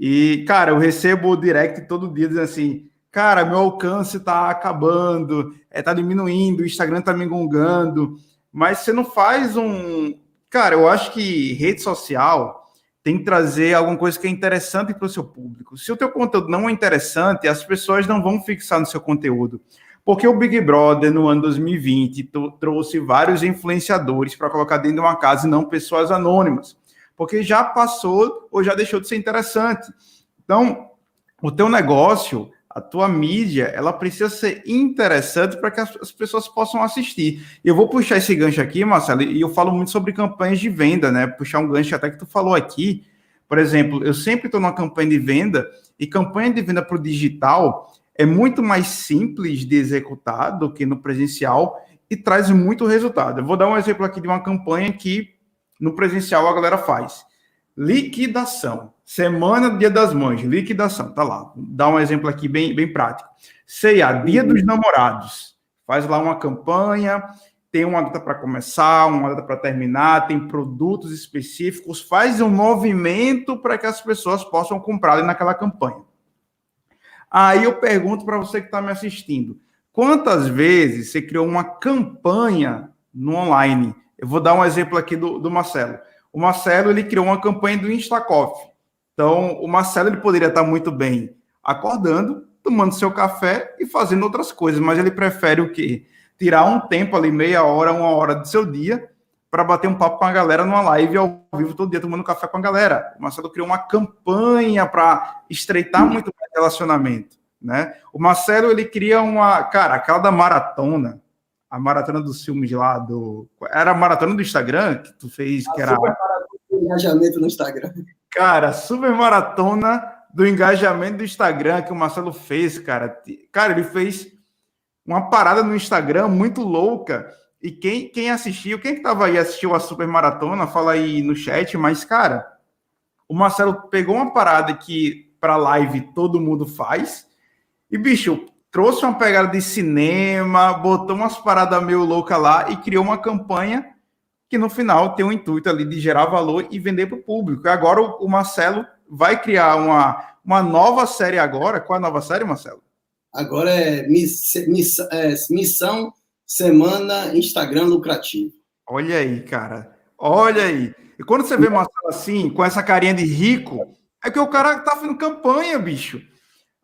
E, cara, eu recebo direct todo dia dizendo assim, cara, meu alcance tá acabando, é, tá diminuindo, o Instagram tá me engongando, mas você não faz um... Cara, eu acho que rede social tem que trazer alguma coisa que é interessante para o seu público. Se o teu conteúdo não é interessante, as pessoas não vão fixar no seu conteúdo. Porque o Big Brother, no ano 2020, trouxe vários influenciadores para colocar dentro de uma casa e não pessoas anônimas. Porque já passou ou já deixou de ser interessante. Então, o teu negócio, a tua mídia, ela precisa ser interessante para que as, as, pessoas possam assistir. Eu vou puxar esse gancho aqui, Marcelo, e eu falo muito sobre campanhas de venda, né? Puxar um gancho até que tu falou aqui. Por exemplo, eu sempre estou numa campanha de venda, e campanha de venda para o digital é muito mais simples de executar do que no presencial e traz muito resultado. Eu vou dar um exemplo aqui de uma campanha que no presencial a galera faz. Liquidação. Semana Dia das Mães, liquidação, tá lá. Dá um exemplo aqui bem, bem prático. Ceia, Dia dos Namorados. Faz lá uma campanha, tem uma data para começar, uma data para terminar, tem produtos específicos, faz um movimento para que as pessoas possam comprar ali naquela campanha. Aí eu pergunto para você que está me assistindo: quantas vezes você criou uma campanha no online? Eu vou dar um exemplo aqui do, do Marcelo. O Marcelo ele criou uma campanha do Instacoff. Então, o Marcelo ele poderia estar muito bem acordando, tomando seu café e fazendo outras coisas, mas ele prefere o quê? tirar um tempo ali, meia hora, uma hora do seu dia, para bater um papo com a galera numa live ao vivo todo dia, tomando café com a galera. O Marcelo criou uma campanha para estreitar muito mais relacionamento, né? O Marcelo, ele cria uma... Cara, aquela da maratona, a maratona dos filmes lá do... Era a maratona do Instagram que tu fez, que era... Engajamento no Instagram. Cara, super maratona do engajamento do Instagram que o Marcelo fez, cara. Cara, ele fez uma parada no Instagram muito louca. E quem, quem assistiu, quem que tava aí assistiu a super maratona, fala aí no chat, mas, cara, o Marcelo pegou uma parada que para live todo mundo faz. E, bicho, trouxe uma pegada de cinema, botou umas paradas meio louca lá e criou uma campanha que no final tem o intuito ali de gerar valor e vender para o público. Agora o, Marcelo vai criar uma, uma nova série agora. Qual é a nova série, Marcelo? Agora é, miss, miss, é Missão Semana Instagram Lucrativo. Olha aí, cara. Olha aí. E quando você vê Marcelo assim, com essa carinha de rico, é que o cara tá fazendo campanha, bicho.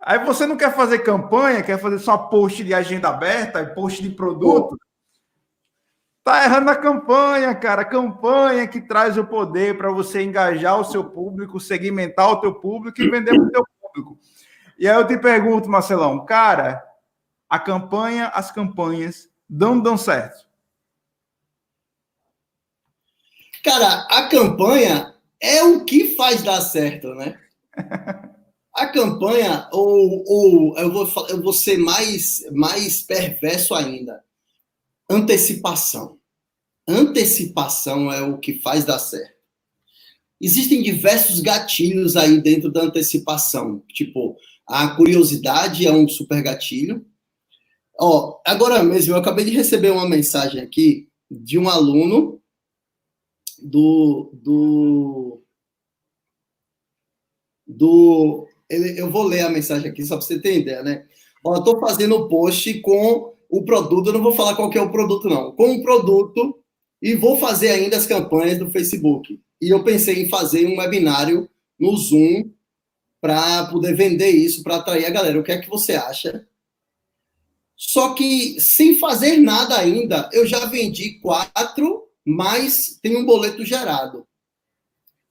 Aí você não quer fazer campanha, quer fazer só post de agenda aberta, post de produto. Tá errando na campanha, cara. Campanha que traz o poder para você engajar o seu público, segmentar o teu público e vender para o teu público. E aí eu te pergunto, Marcelão, cara, a campanha, as campanhas dão dão certo? Cara, a campanha é o que faz dar certo, né? [laughs] A campanha, ou, ou eu, vou, eu vou ser mais, mais perverso ainda antecipação. Antecipação é o que faz dar certo. Existem diversos gatilhos aí dentro da antecipação. Tipo, a curiosidade é um super gatilho. Ó, agora mesmo, eu acabei de receber uma mensagem aqui de um aluno do. do, do eu vou ler a mensagem aqui só para você ter ideia, né? Ó, eu estou fazendo o post com o produto, eu não vou falar qual é o produto, não, com o produto e vou fazer ainda as campanhas do Facebook. E eu pensei em fazer um webinário no Zoom para poder vender isso, para atrair a galera. O que é que você acha? Só que sem fazer nada ainda, eu já vendi quatro, mas tem um boleto gerado.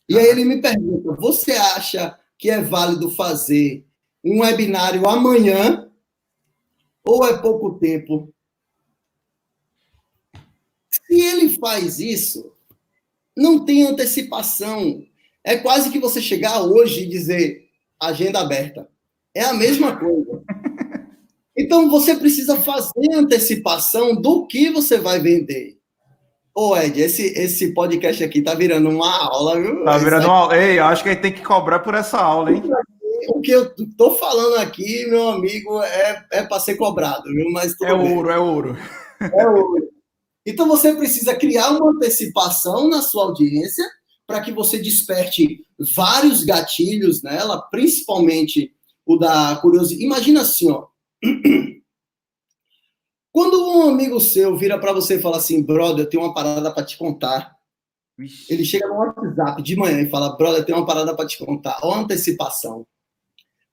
E aí ele me pergunta: você acha que é válido fazer um webinário amanhã ou é pouco tempo? Se ele faz isso, não tem antecipação. É quase que você chegar hoje e dizer agenda aberta. É a mesma coisa. [laughs] Então você precisa fazer antecipação do que você vai vender. Ô, Ed, esse, esse podcast aqui tá virando uma aula, viu? Tá virando uma aula. Ei, acho que a gente tem que cobrar por essa aula, hein? O que eu tô falando aqui, meu amigo, é, é para ser cobrado, viu? Mas é bem. ouro, é ouro. É ouro. Então você precisa criar uma antecipação na sua audiência para que você desperte vários gatilhos nela, principalmente o da curiosidade. Imagina assim, ó. [clears throat] Quando um amigo seu vira para você e fala assim, brother, eu tenho uma parada para te contar. Ele chega no WhatsApp de manhã e fala, brother, eu tenho uma parada para te contar. A antecipação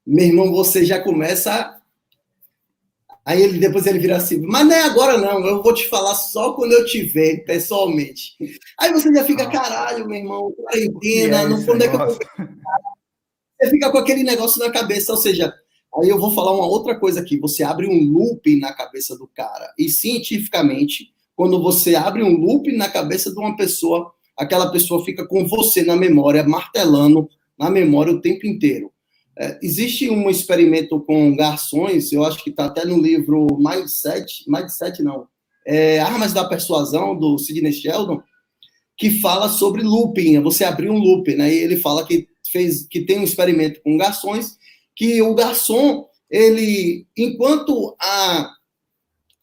meu irmão, você já começa. Aí ele depois ele vira assim, mas não é agora não, eu vou te falar só quando eu te ver pessoalmente. Aí você já fica, caralho, meu irmão, quarentena, é no fundo é que eu vou... Você fica com aquele negócio na cabeça, ou seja, aí eu vou falar uma outra coisa aqui, você abre um loop na cabeça do cara. E cientificamente, quando você abre um loop na cabeça de uma pessoa, aquela pessoa fica com você na memória, martelando na memória o tempo inteiro. É, existe um experimento com garçons, eu acho que está até no livro Mindset, Mindset não, é, Armas da Persuasão, do Sidney Sheldon, que fala sobre looping, você abrir um loop, né? E ele fala que fez, que tem um experimento com garçons, que o garçom, ele, enquanto a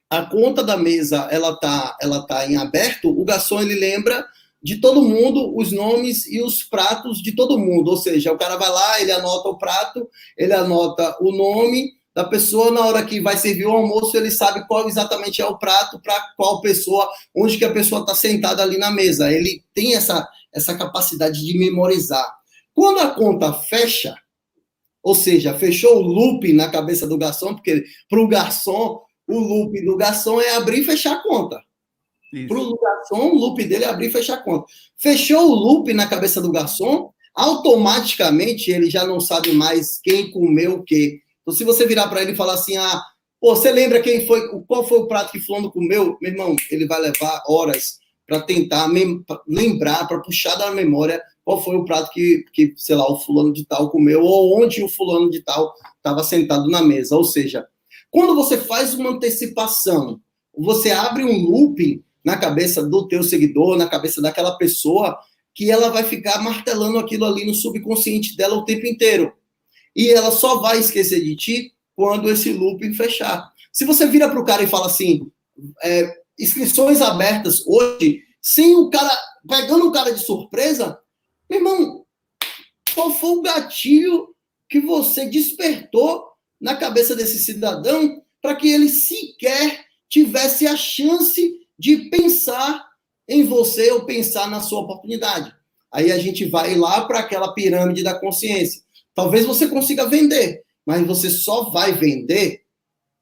a conta da mesa ela tá ela tá em aberto, o garçom ele lembra de todo mundo os nomes e os pratos de todo mundo. Ou seja, o cara vai lá, ele anota o prato, ele anota o nome da pessoa, na hora que vai servir o almoço, ele sabe qual exatamente é o prato para qual pessoa, onde que a pessoa está sentada ali na mesa. Ele tem essa, essa capacidade de memorizar. Quando a conta fecha, ou seja, fechou o loop na cabeça do garçom, porque para o garçom o loop do garçom é abrir e fechar a conta. Para o garçom, o loop dele é abrir e fechar a conta. Fechou o loop na cabeça do garçom, automaticamente ele já não sabe mais quem comeu o quê. Então, se você virar para ele e falar assim, ah, pô, você lembra quem foi, qual foi o prato que fulano comeu? Meu irmão, ele vai levar horas para tentar lembrar, para puxar da memória qual foi o prato que, que, sei lá, o fulano de tal comeu, ou onde o fulano de tal estava sentado na mesa. Ou seja, quando você faz uma antecipação, você abre um looping na cabeça do teu seguidor, na cabeça daquela pessoa, que ela vai ficar martelando aquilo ali no subconsciente dela o tempo inteiro. E ela só vai esquecer de ti quando esse looping fechar. Se você vira para o cara e fala assim, é, inscrições abertas hoje, sem o cara, pegando o cara de surpresa, meu irmão, qual foi o gatilho que você despertou na cabeça desse cidadão para que ele sequer tivesse a chance de pensar em você ou pensar na sua oportunidade. Aí a gente vai lá para aquela pirâmide da consciência. Talvez você consiga vender, mas você só vai vender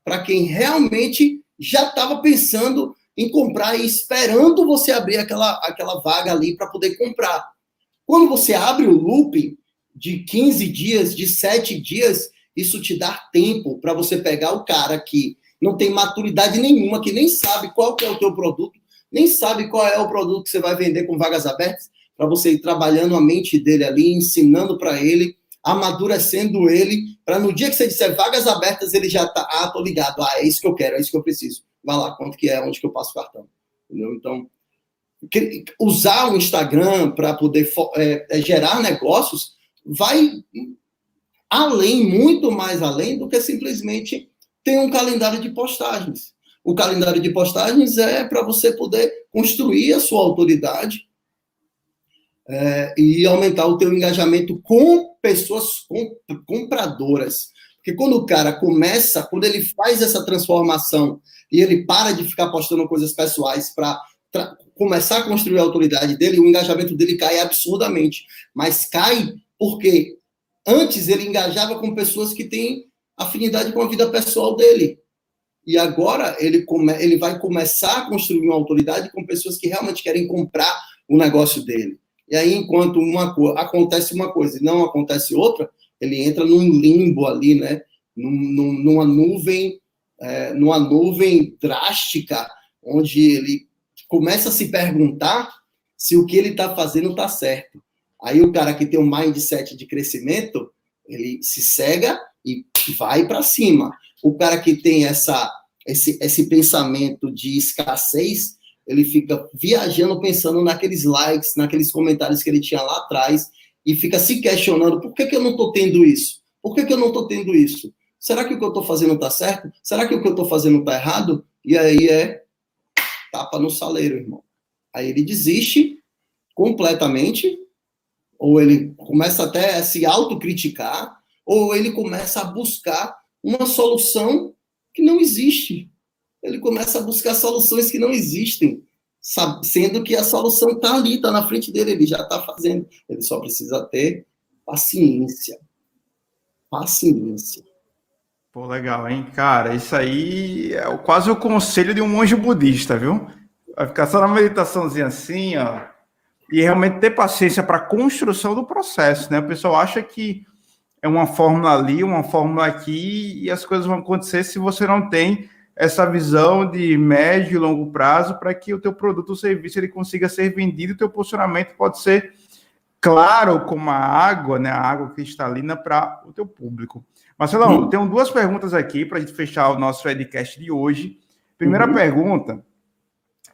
para quem realmente já estava pensando em comprar e esperando você abrir aquela, aquela vaga ali para poder comprar. Quando você abre o looping de 15 dias, de 7 dias, isso te dá tempo para você pegar o cara que não tem maturidade nenhuma, que nem sabe qual que é o teu produto, nem sabe qual é o produto que você vai vender com vagas abertas, para você ir trabalhando a mente dele ali, ensinando para ele, amadurecendo ele, para no dia que você disser vagas abertas, ele já tá, ah, tô ligado, ah, é isso que eu quero, é isso que eu preciso. Vai lá, quanto que é, onde que eu passo o cartão. Entendeu? Então, usar o Instagram para poder é, é, gerar negócios vai além, muito mais além do que simplesmente ter um calendário de postagens. O calendário de postagens é para você poder construir a sua autoridade é, e aumentar o teu engajamento com pessoas compradoras. Porque quando o cara começa, quando ele faz essa transformação e ele para de ficar postando coisas pessoais para começar a construir a autoridade dele, o engajamento dele cai absurdamente. Mas cai porque antes ele engajava com pessoas que têm afinidade com a vida pessoal dele. E agora ele, come, ele vai começar a construir uma autoridade com pessoas que realmente querem comprar o negócio dele. E aí, enquanto uma acontece uma coisa e não acontece outra, ele entra num limbo ali, né? Num, numa nuvem, é, numa nuvem drástica, onde ele começa a se perguntar se o que ele está fazendo está certo. Aí o cara que tem um mindset de crescimento, ele se cega vai para cima. O cara que tem essa, esse, esse pensamento de escassez, ele fica viajando, pensando naqueles likes, naqueles comentários que ele tinha lá atrás, e fica se questionando: por que, que eu não estou tendo isso? Por que, que eu não estou tendo isso? Será que o que eu estou fazendo está certo? Será que o que eu estou fazendo está errado? E aí é tapa no saleiro, irmão. Aí ele desiste completamente, ou ele começa até a se autocriticar, ou ele começa a buscar uma solução que não existe. Ele começa a buscar soluções que não existem, sendo que a solução está ali, está na frente dele, ele já está fazendo. Ele só precisa ter paciência. Paciência. Pô, legal, hein? Cara, isso aí é quase o conselho de um monge budista, viu? Vai ficar só na meditaçãozinha assim, ó. E realmente ter paciência para a construção do processo, né? O pessoal acha que é uma fórmula ali, uma fórmula aqui, e as coisas vão acontecer se você não tem essa visão de médio e longo prazo para que o teu produto ou serviço ele consiga ser vendido, o teu posicionamento pode ser claro como a água, né, a água cristalina para o teu público. Marcelão, uhum. tenho duas perguntas aqui para a gente fechar o nosso Edcast de hoje. Primeira uhum. pergunta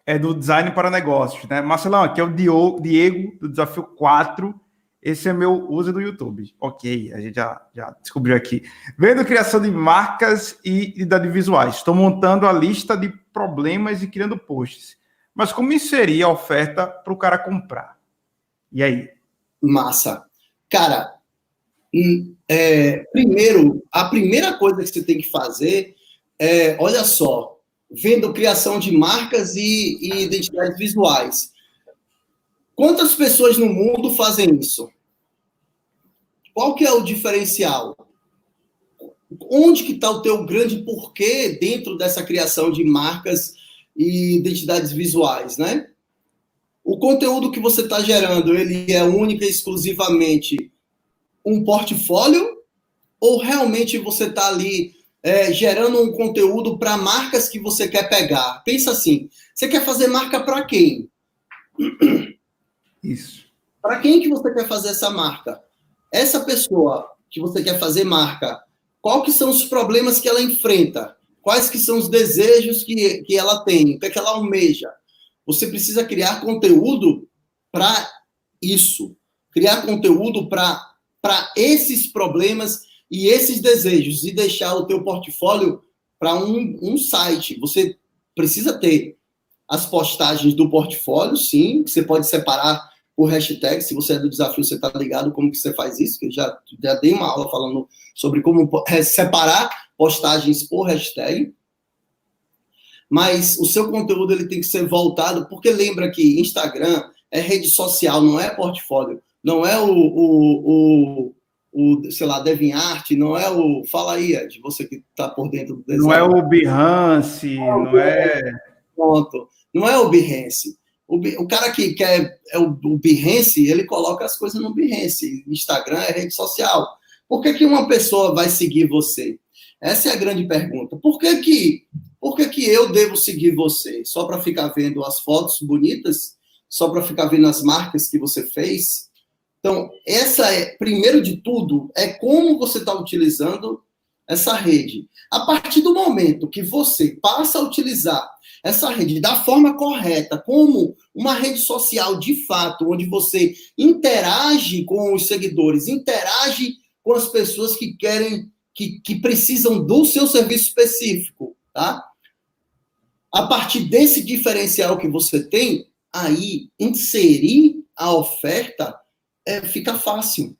é do Design para Negócios, né? Marcelão, aqui é o Diego, do Desafio 4, esse é meu uso do YouTube. Ok, a gente já, já descobriu aqui. Vendo criação de marcas e de visuais. Estou montando a lista de problemas e criando posts. Mas como inserir a oferta para o cara comprar? E aí? Massa. Cara, hum, é, primeiro, a primeira coisa que você tem que fazer é, olha só, vendo criação de marcas e, e identidades visuais. Quantas pessoas no mundo fazem isso? Qual que é o diferencial? onde que está o teu grande porquê dentro dessa criação de marcas e identidades visuais, né? O conteúdo que você está gerando, ele é única e exclusivamente um portfólio ou realmente você está ali é, gerando um conteúdo para marcas que você quer pegar? Pensa assim, você quer fazer marca para quem? Isso. Para quem que você quer fazer essa marca? Essa pessoa que você quer fazer marca, qual que são os problemas que ela enfrenta? Quais que são os desejos que, que ela tem? O que, é que ela almeja? Você precisa criar conteúdo para isso. Criar conteúdo para esses problemas e esses desejos. E deixar o teu portfólio para um, um site. Você precisa ter as postagens do portfólio, sim, que você pode separar o hashtag, se você é do desafio, você está ligado como que você faz isso, que eu já, já dei uma aula falando sobre como separar postagens por hashtag. Mas o seu conteúdo ele tem que ser voltado, porque lembra que Instagram é rede social, não é portfólio, não é o, o, o, o sei lá, DeviantArt, não é o... Fala aí, Ed, você que está por dentro do design. Não é o Behance, não, não é... Pronto, não é o Behance o, o cara que quer é o, o Behance, ele coloca as coisas no Behance. Instagram é rede social. Por que, que uma pessoa vai seguir você? Essa é a grande pergunta. Por que, que, por que, que eu devo seguir você? Só para ficar vendo as fotos bonitas? Só para ficar vendo as marcas que você fez? Então, essa é, primeiro de tudo, é como você está utilizando essa rede. A partir do momento que você passa a utilizar essa rede da forma correta, como uma rede social de fato, onde você interage com os seguidores, interage com as pessoas que querem, que, que precisam do seu serviço específico, tá? A partir desse diferencial que você tem, aí inserir a oferta é, fica fácil.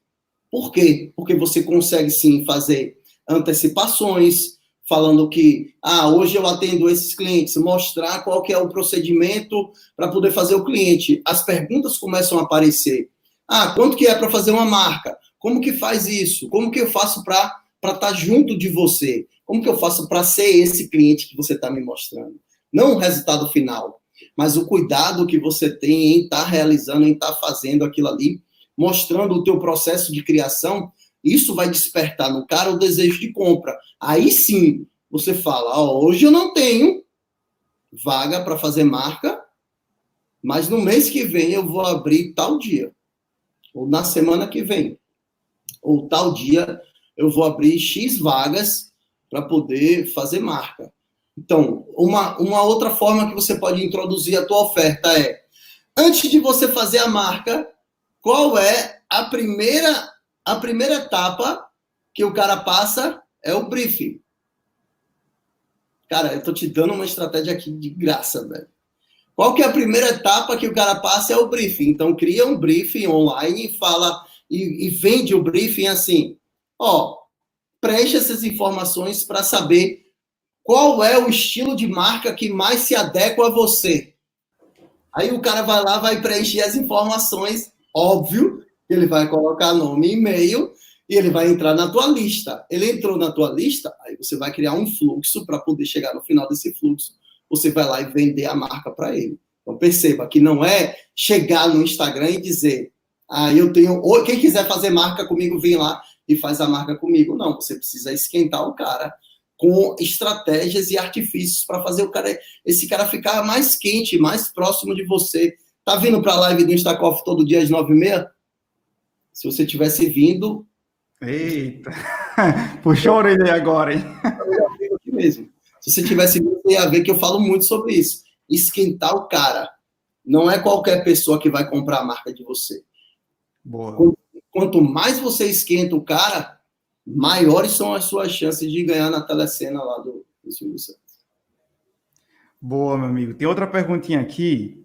Por quê? Porque você consegue sim fazer antecipações, falando que, ah, hoje eu atendo esses clientes, mostrar qual que é o procedimento para poder fazer o cliente. As perguntas começam a aparecer. Ah, quanto que é para fazer uma marca? Como que faz isso? Como que eu faço para estar tá junto de você? Como que eu faço para ser esse cliente que você está me mostrando? Não o resultado final, mas o cuidado que você tem em estar tá realizando, em estar tá fazendo aquilo ali, mostrando o teu processo de criação isso vai despertar no cara o desejo de compra. Aí sim, você fala: oh, hoje eu não tenho vaga para fazer marca, mas no mês que vem eu vou abrir tal dia, ou na semana que vem, ou tal dia eu vou abrir X vagas para poder fazer marca. Então, uma, uma outra forma que você pode introduzir a tua oferta é, antes de você fazer a marca, qual é a primeira a primeira etapa que o cara passa é o briefing. Cara, eu tô te dando uma estratégia aqui de graça, velho. Qual que é a primeira etapa que o cara passa é o briefing. Então cria um briefing online e fala e, e vende o briefing assim, ó, preencha essas informações para saber qual é o estilo de marca que mais se adequa a você. Aí o cara vai lá, vai preencher as informações, óbvio, ele vai colocar nome e e-mail e ele vai entrar na tua lista. Ele entrou na tua lista, aí você vai criar um fluxo para poder chegar no final desse fluxo. Você vai lá e vender a marca para ele. Então perceba que não é chegar no Instagram e dizer, ah, eu tenho, ou quem quiser fazer marca comigo, vem lá e faz a marca comigo. Não, você precisa esquentar o cara com estratégias e artifícios para fazer o cara, esse cara ficar mais quente, mais próximo de você. Tá vindo para a live do Instacoff todo dia às nove e meia? Se você tivesse vindo. Eita! [laughs] Puxou a orelha agora, hein? Aqui mesmo. Se você tivesse vindo, você ia ver que eu falo muito sobre isso. Esquentar o cara. Não é qualquer pessoa que vai comprar a marca de você. Boa. Quanto mais você esquenta o cara, maiores são as suas chances de ganhar na telecena lá do, do Silvio Santos. Boa, meu amigo. Tem outra perguntinha aqui,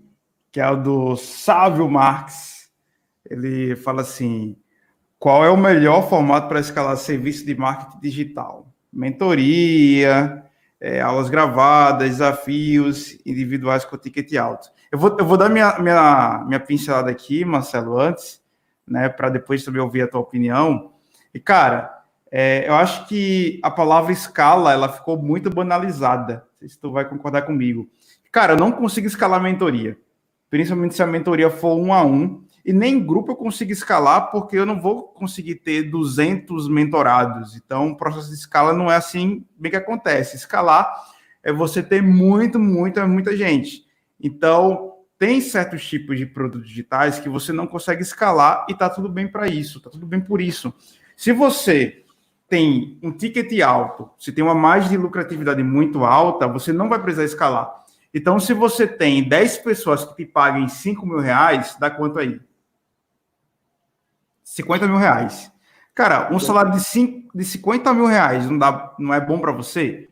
que é a do Sávio Marques ele fala assim: qual é o melhor formato para escalar serviço de marketing digital? Mentoria, é, aulas gravadas, desafios individuais com ticket alto. Eu vou, eu vou dar minha, minha, minha pincelada aqui, Marcelo, antes, né, para depois também ouvir a tua opinião. E, cara, É, eu acho que a palavra escala ela ficou muito banalizada. Não sei se tu vai concordar comigo. Cara, eu não consigo escalar mentoria, principalmente se a mentoria for um a um. E nem grupo eu consigo escalar, porque eu não vou conseguir ter 200 mentorados. Então, o processo de escala não é assim bem que acontece. Escalar é você ter muito, muita, muita gente. Então, tem certos tipos de produtos digitais que você não consegue escalar e tá tudo bem para isso, tá tudo bem por isso. Se você tem um ticket alto, se tem uma margem de lucratividade muito alta, você não vai precisar escalar. Então, se você tem 10 pessoas que te paguem 5 mil reais, dá quanto aí? 50 mil reais. Cara, um salário de, 5, de 50 mil reais não, dá, não é bom para você?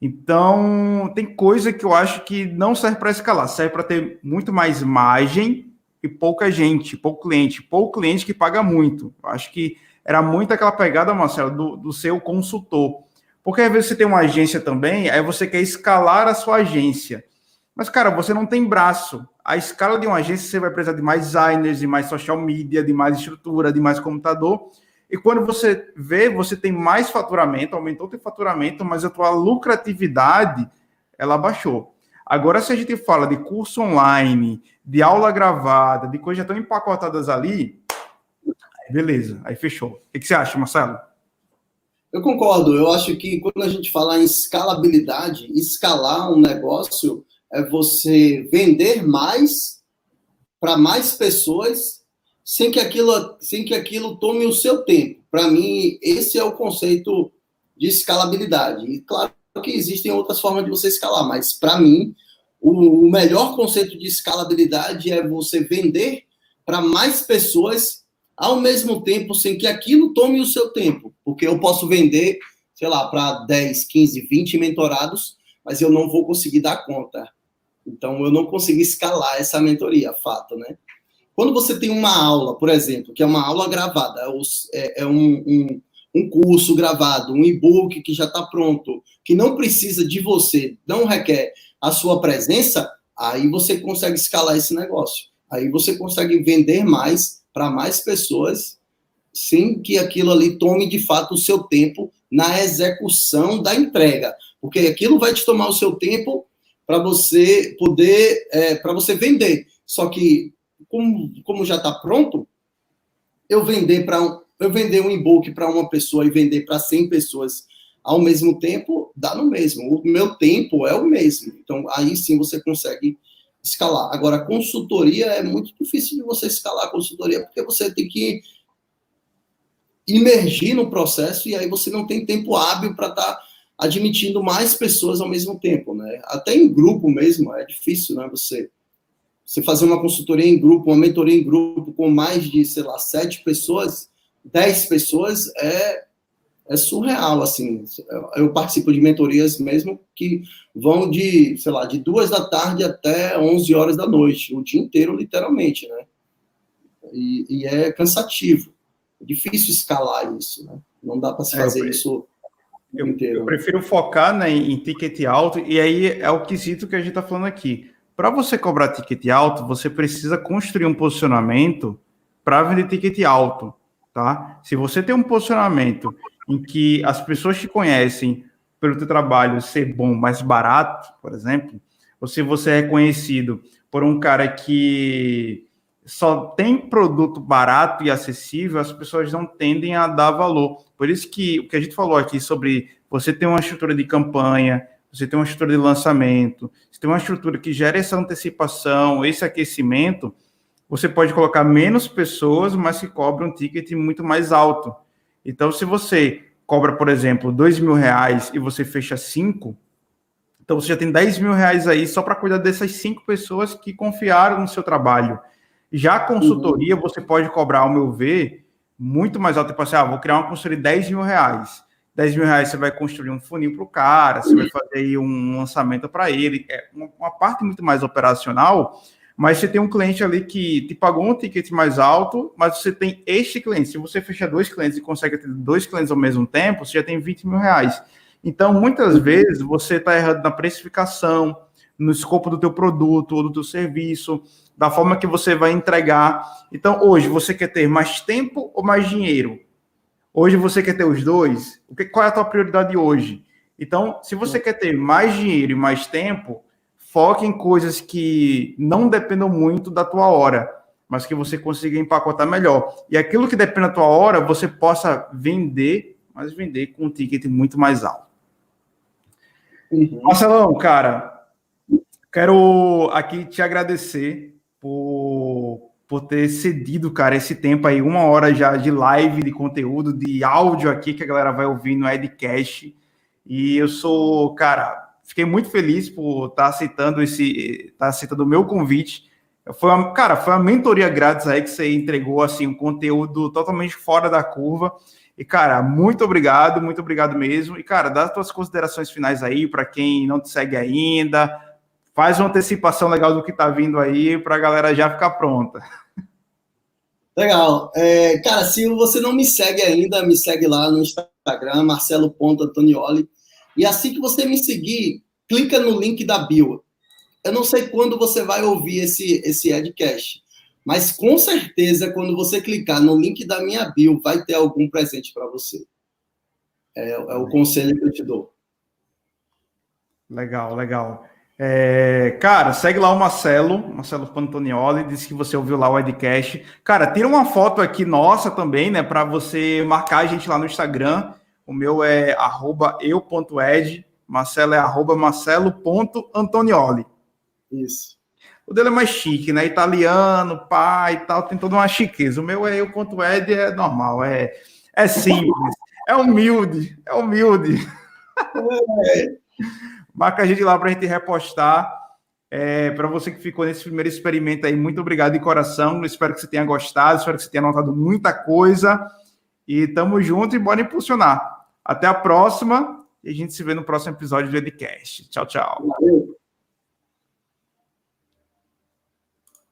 Então, tem coisa que eu acho que não serve para escalar, serve para ter muito mais margem e pouca gente, pouco cliente, pouco cliente que paga muito. Eu acho que era muito aquela pegada, Marcelo, do, do seu consultor. Porque às vezes você tem uma agência também, aí você quer escalar a sua agência. Mas, cara, você não tem braço. A escala de uma agência, você vai precisar de mais designers, de mais social media, de mais estrutura, de mais computador. E quando você vê, você tem mais faturamento, aumentou o teu faturamento, mas a tua lucratividade, ela baixou. Agora, se a gente fala de curso online, de aula gravada, de coisas tão empacotadas ali, beleza, aí fechou. O que você acha, Marcelo? Eu concordo. Eu acho que quando a gente fala em escalabilidade, escalar um negócio é você vender mais para mais pessoas sem que aquilo, sem que aquilo tome o seu tempo. Para mim, esse é o conceito de escalabilidade. E claro que existem outras formas de você escalar, mas para mim, o, o melhor conceito de escalabilidade é você vender para mais pessoas ao mesmo tempo, sem que aquilo tome o seu tempo. Porque eu posso vender, sei lá, para 10, 15, 20 mentorados, mas eu não vou conseguir dar conta. Então, eu não consegui escalar essa mentoria, fato, né? Quando você tem uma aula, por exemplo, que é uma aula gravada, é, é um, um, um curso gravado, um e-book que já está pronto, que não precisa de você, não requer a sua presença, aí você consegue escalar esse negócio. Aí você consegue vender mais para mais pessoas, sem que aquilo ali tome de fato o seu tempo na execução da entrega. Porque aquilo vai te tomar o seu tempo para você poder, é, para você vender. Só que como, como já está pronto, eu vender para um, eu vender um e-book para uma pessoa e vender para 100 pessoas ao mesmo tempo, dá no mesmo. O meu tempo é o mesmo. Então, aí sim você consegue escalar. Agora, consultoria é muito difícil de você escalar consultoria, porque você tem que imergir no processo e aí você não tem tempo hábil para estar tá admitindo mais pessoas ao mesmo tempo, né? Até em grupo mesmo é difícil, né? Você você fazer uma consultoria em grupo, uma mentoria em grupo com mais de, sei lá, sete pessoas, dez pessoas, é, é surreal, assim. Eu participo de mentorias mesmo que vão de, sei lá, de duas da tarde até onze horas da noite, o dia inteiro, literalmente, né? E, e é cansativo. É difícil escalar isso, né? Não dá para se é, fazer é, isso eu. Eu prefiro focar né, em ticket alto, e aí é o quesito que a gente está falando aqui para você cobrar ticket alto, você precisa construir um posicionamento para vender ticket alto, tá? Se você tem um posicionamento em que as pessoas te conhecem pelo teu trabalho ser bom, mais barato, por exemplo, ou se você é reconhecido por um cara que só tem produto barato e acessível, as pessoas não tendem a dar valor. Por isso que o que a gente falou aqui sobre você ter uma estrutura de campanha, você tem uma estrutura de lançamento, você tem uma estrutura que gera essa antecipação, esse aquecimento, você pode colocar menos pessoas, mas que cobra um ticket muito mais alto. Então, se você cobra, por exemplo, dois mil reais e você fecha cinco, então você já tem 10 mil reais aí só para cuidar dessas cinco pessoas que confiaram no seu trabalho. Já a consultoria, uhum. você pode cobrar, ao meu ver, muito mais alto. Tipo assim, ah, vou criar uma consultoria de 10 mil reais. 10 mil reais você vai construir um funil para o cara, você vai fazer aí um lançamento para ele, é uma, parte muito mais operacional, mas você tem um cliente ali que te pagou um ticket mais alto, mas você tem este cliente. Se você fechar dois clientes e consegue ter dois clientes ao mesmo tempo, você já tem 20 mil reais. Então, muitas vezes, você está errado na precificação, no escopo do teu produto ou do teu serviço, da forma que você vai entregar. Então, hoje, você quer ter mais tempo ou mais dinheiro? Hoje você quer ter os dois? O que, qual é a tua prioridade hoje? Então, se você quer ter mais dinheiro e mais tempo, foque em coisas que não dependam muito da tua hora, mas que você consiga empacotar melhor. E aquilo que depende da tua hora, você possa vender, mas vender com um ticket muito mais alto. Uhum. Marcelão, cara, quero aqui te agradecer por, por ter cedido, cara, esse tempo aí, uma hora já de live, de conteúdo, de áudio aqui que a galera vai ouvir no Edcast. E eu sou, cara, fiquei muito feliz por estar tá aceitando esse, estar tá aceitando o meu convite. Foi uma, cara, foi uma mentoria grátis aí que você entregou assim um conteúdo totalmente fora da curva. E, cara, muito obrigado, muito obrigado mesmo. E, cara, dá as tuas considerações finais aí para quem não te segue ainda. Faz uma antecipação legal do que tá vindo aí para a galera já ficar pronta. Legal. É, cara, se você não me segue ainda, me segue lá no Instagram, marcelo.antonioli. E assim que você me seguir, clica no link da bio. Eu não sei quando você vai ouvir esse, esse Edcast, mas com certeza, quando você clicar no link da minha bio, vai ter algum presente para você. É, é, o conselho que eu te dou. Legal, legal. É, cara, segue lá o Marcelo, Marcelo Pantonioli, disse que você ouviu lá o Edcast. Cara, tira uma foto aqui nossa também, né, para você marcar a gente lá no Instagram. O meu é eu.ed, Marcelo é arroba marcelo.antonioli. Isso. O dele é mais chique, né? Italiano, pai e tal, tem toda uma chiqueza. O meu é eu.ed, é normal, é, é simples, é humilde, é humilde. É. Marca a gente lá para a gente repostar. É, para você que ficou nesse primeiro experimento aí, muito obrigado de coração. Espero que você tenha gostado, espero que você tenha anotado muita coisa. E tamo junto e bora impulsionar. Até a próxima e a gente se vê no próximo episódio do Edcast. Tchau, tchau. Valeu.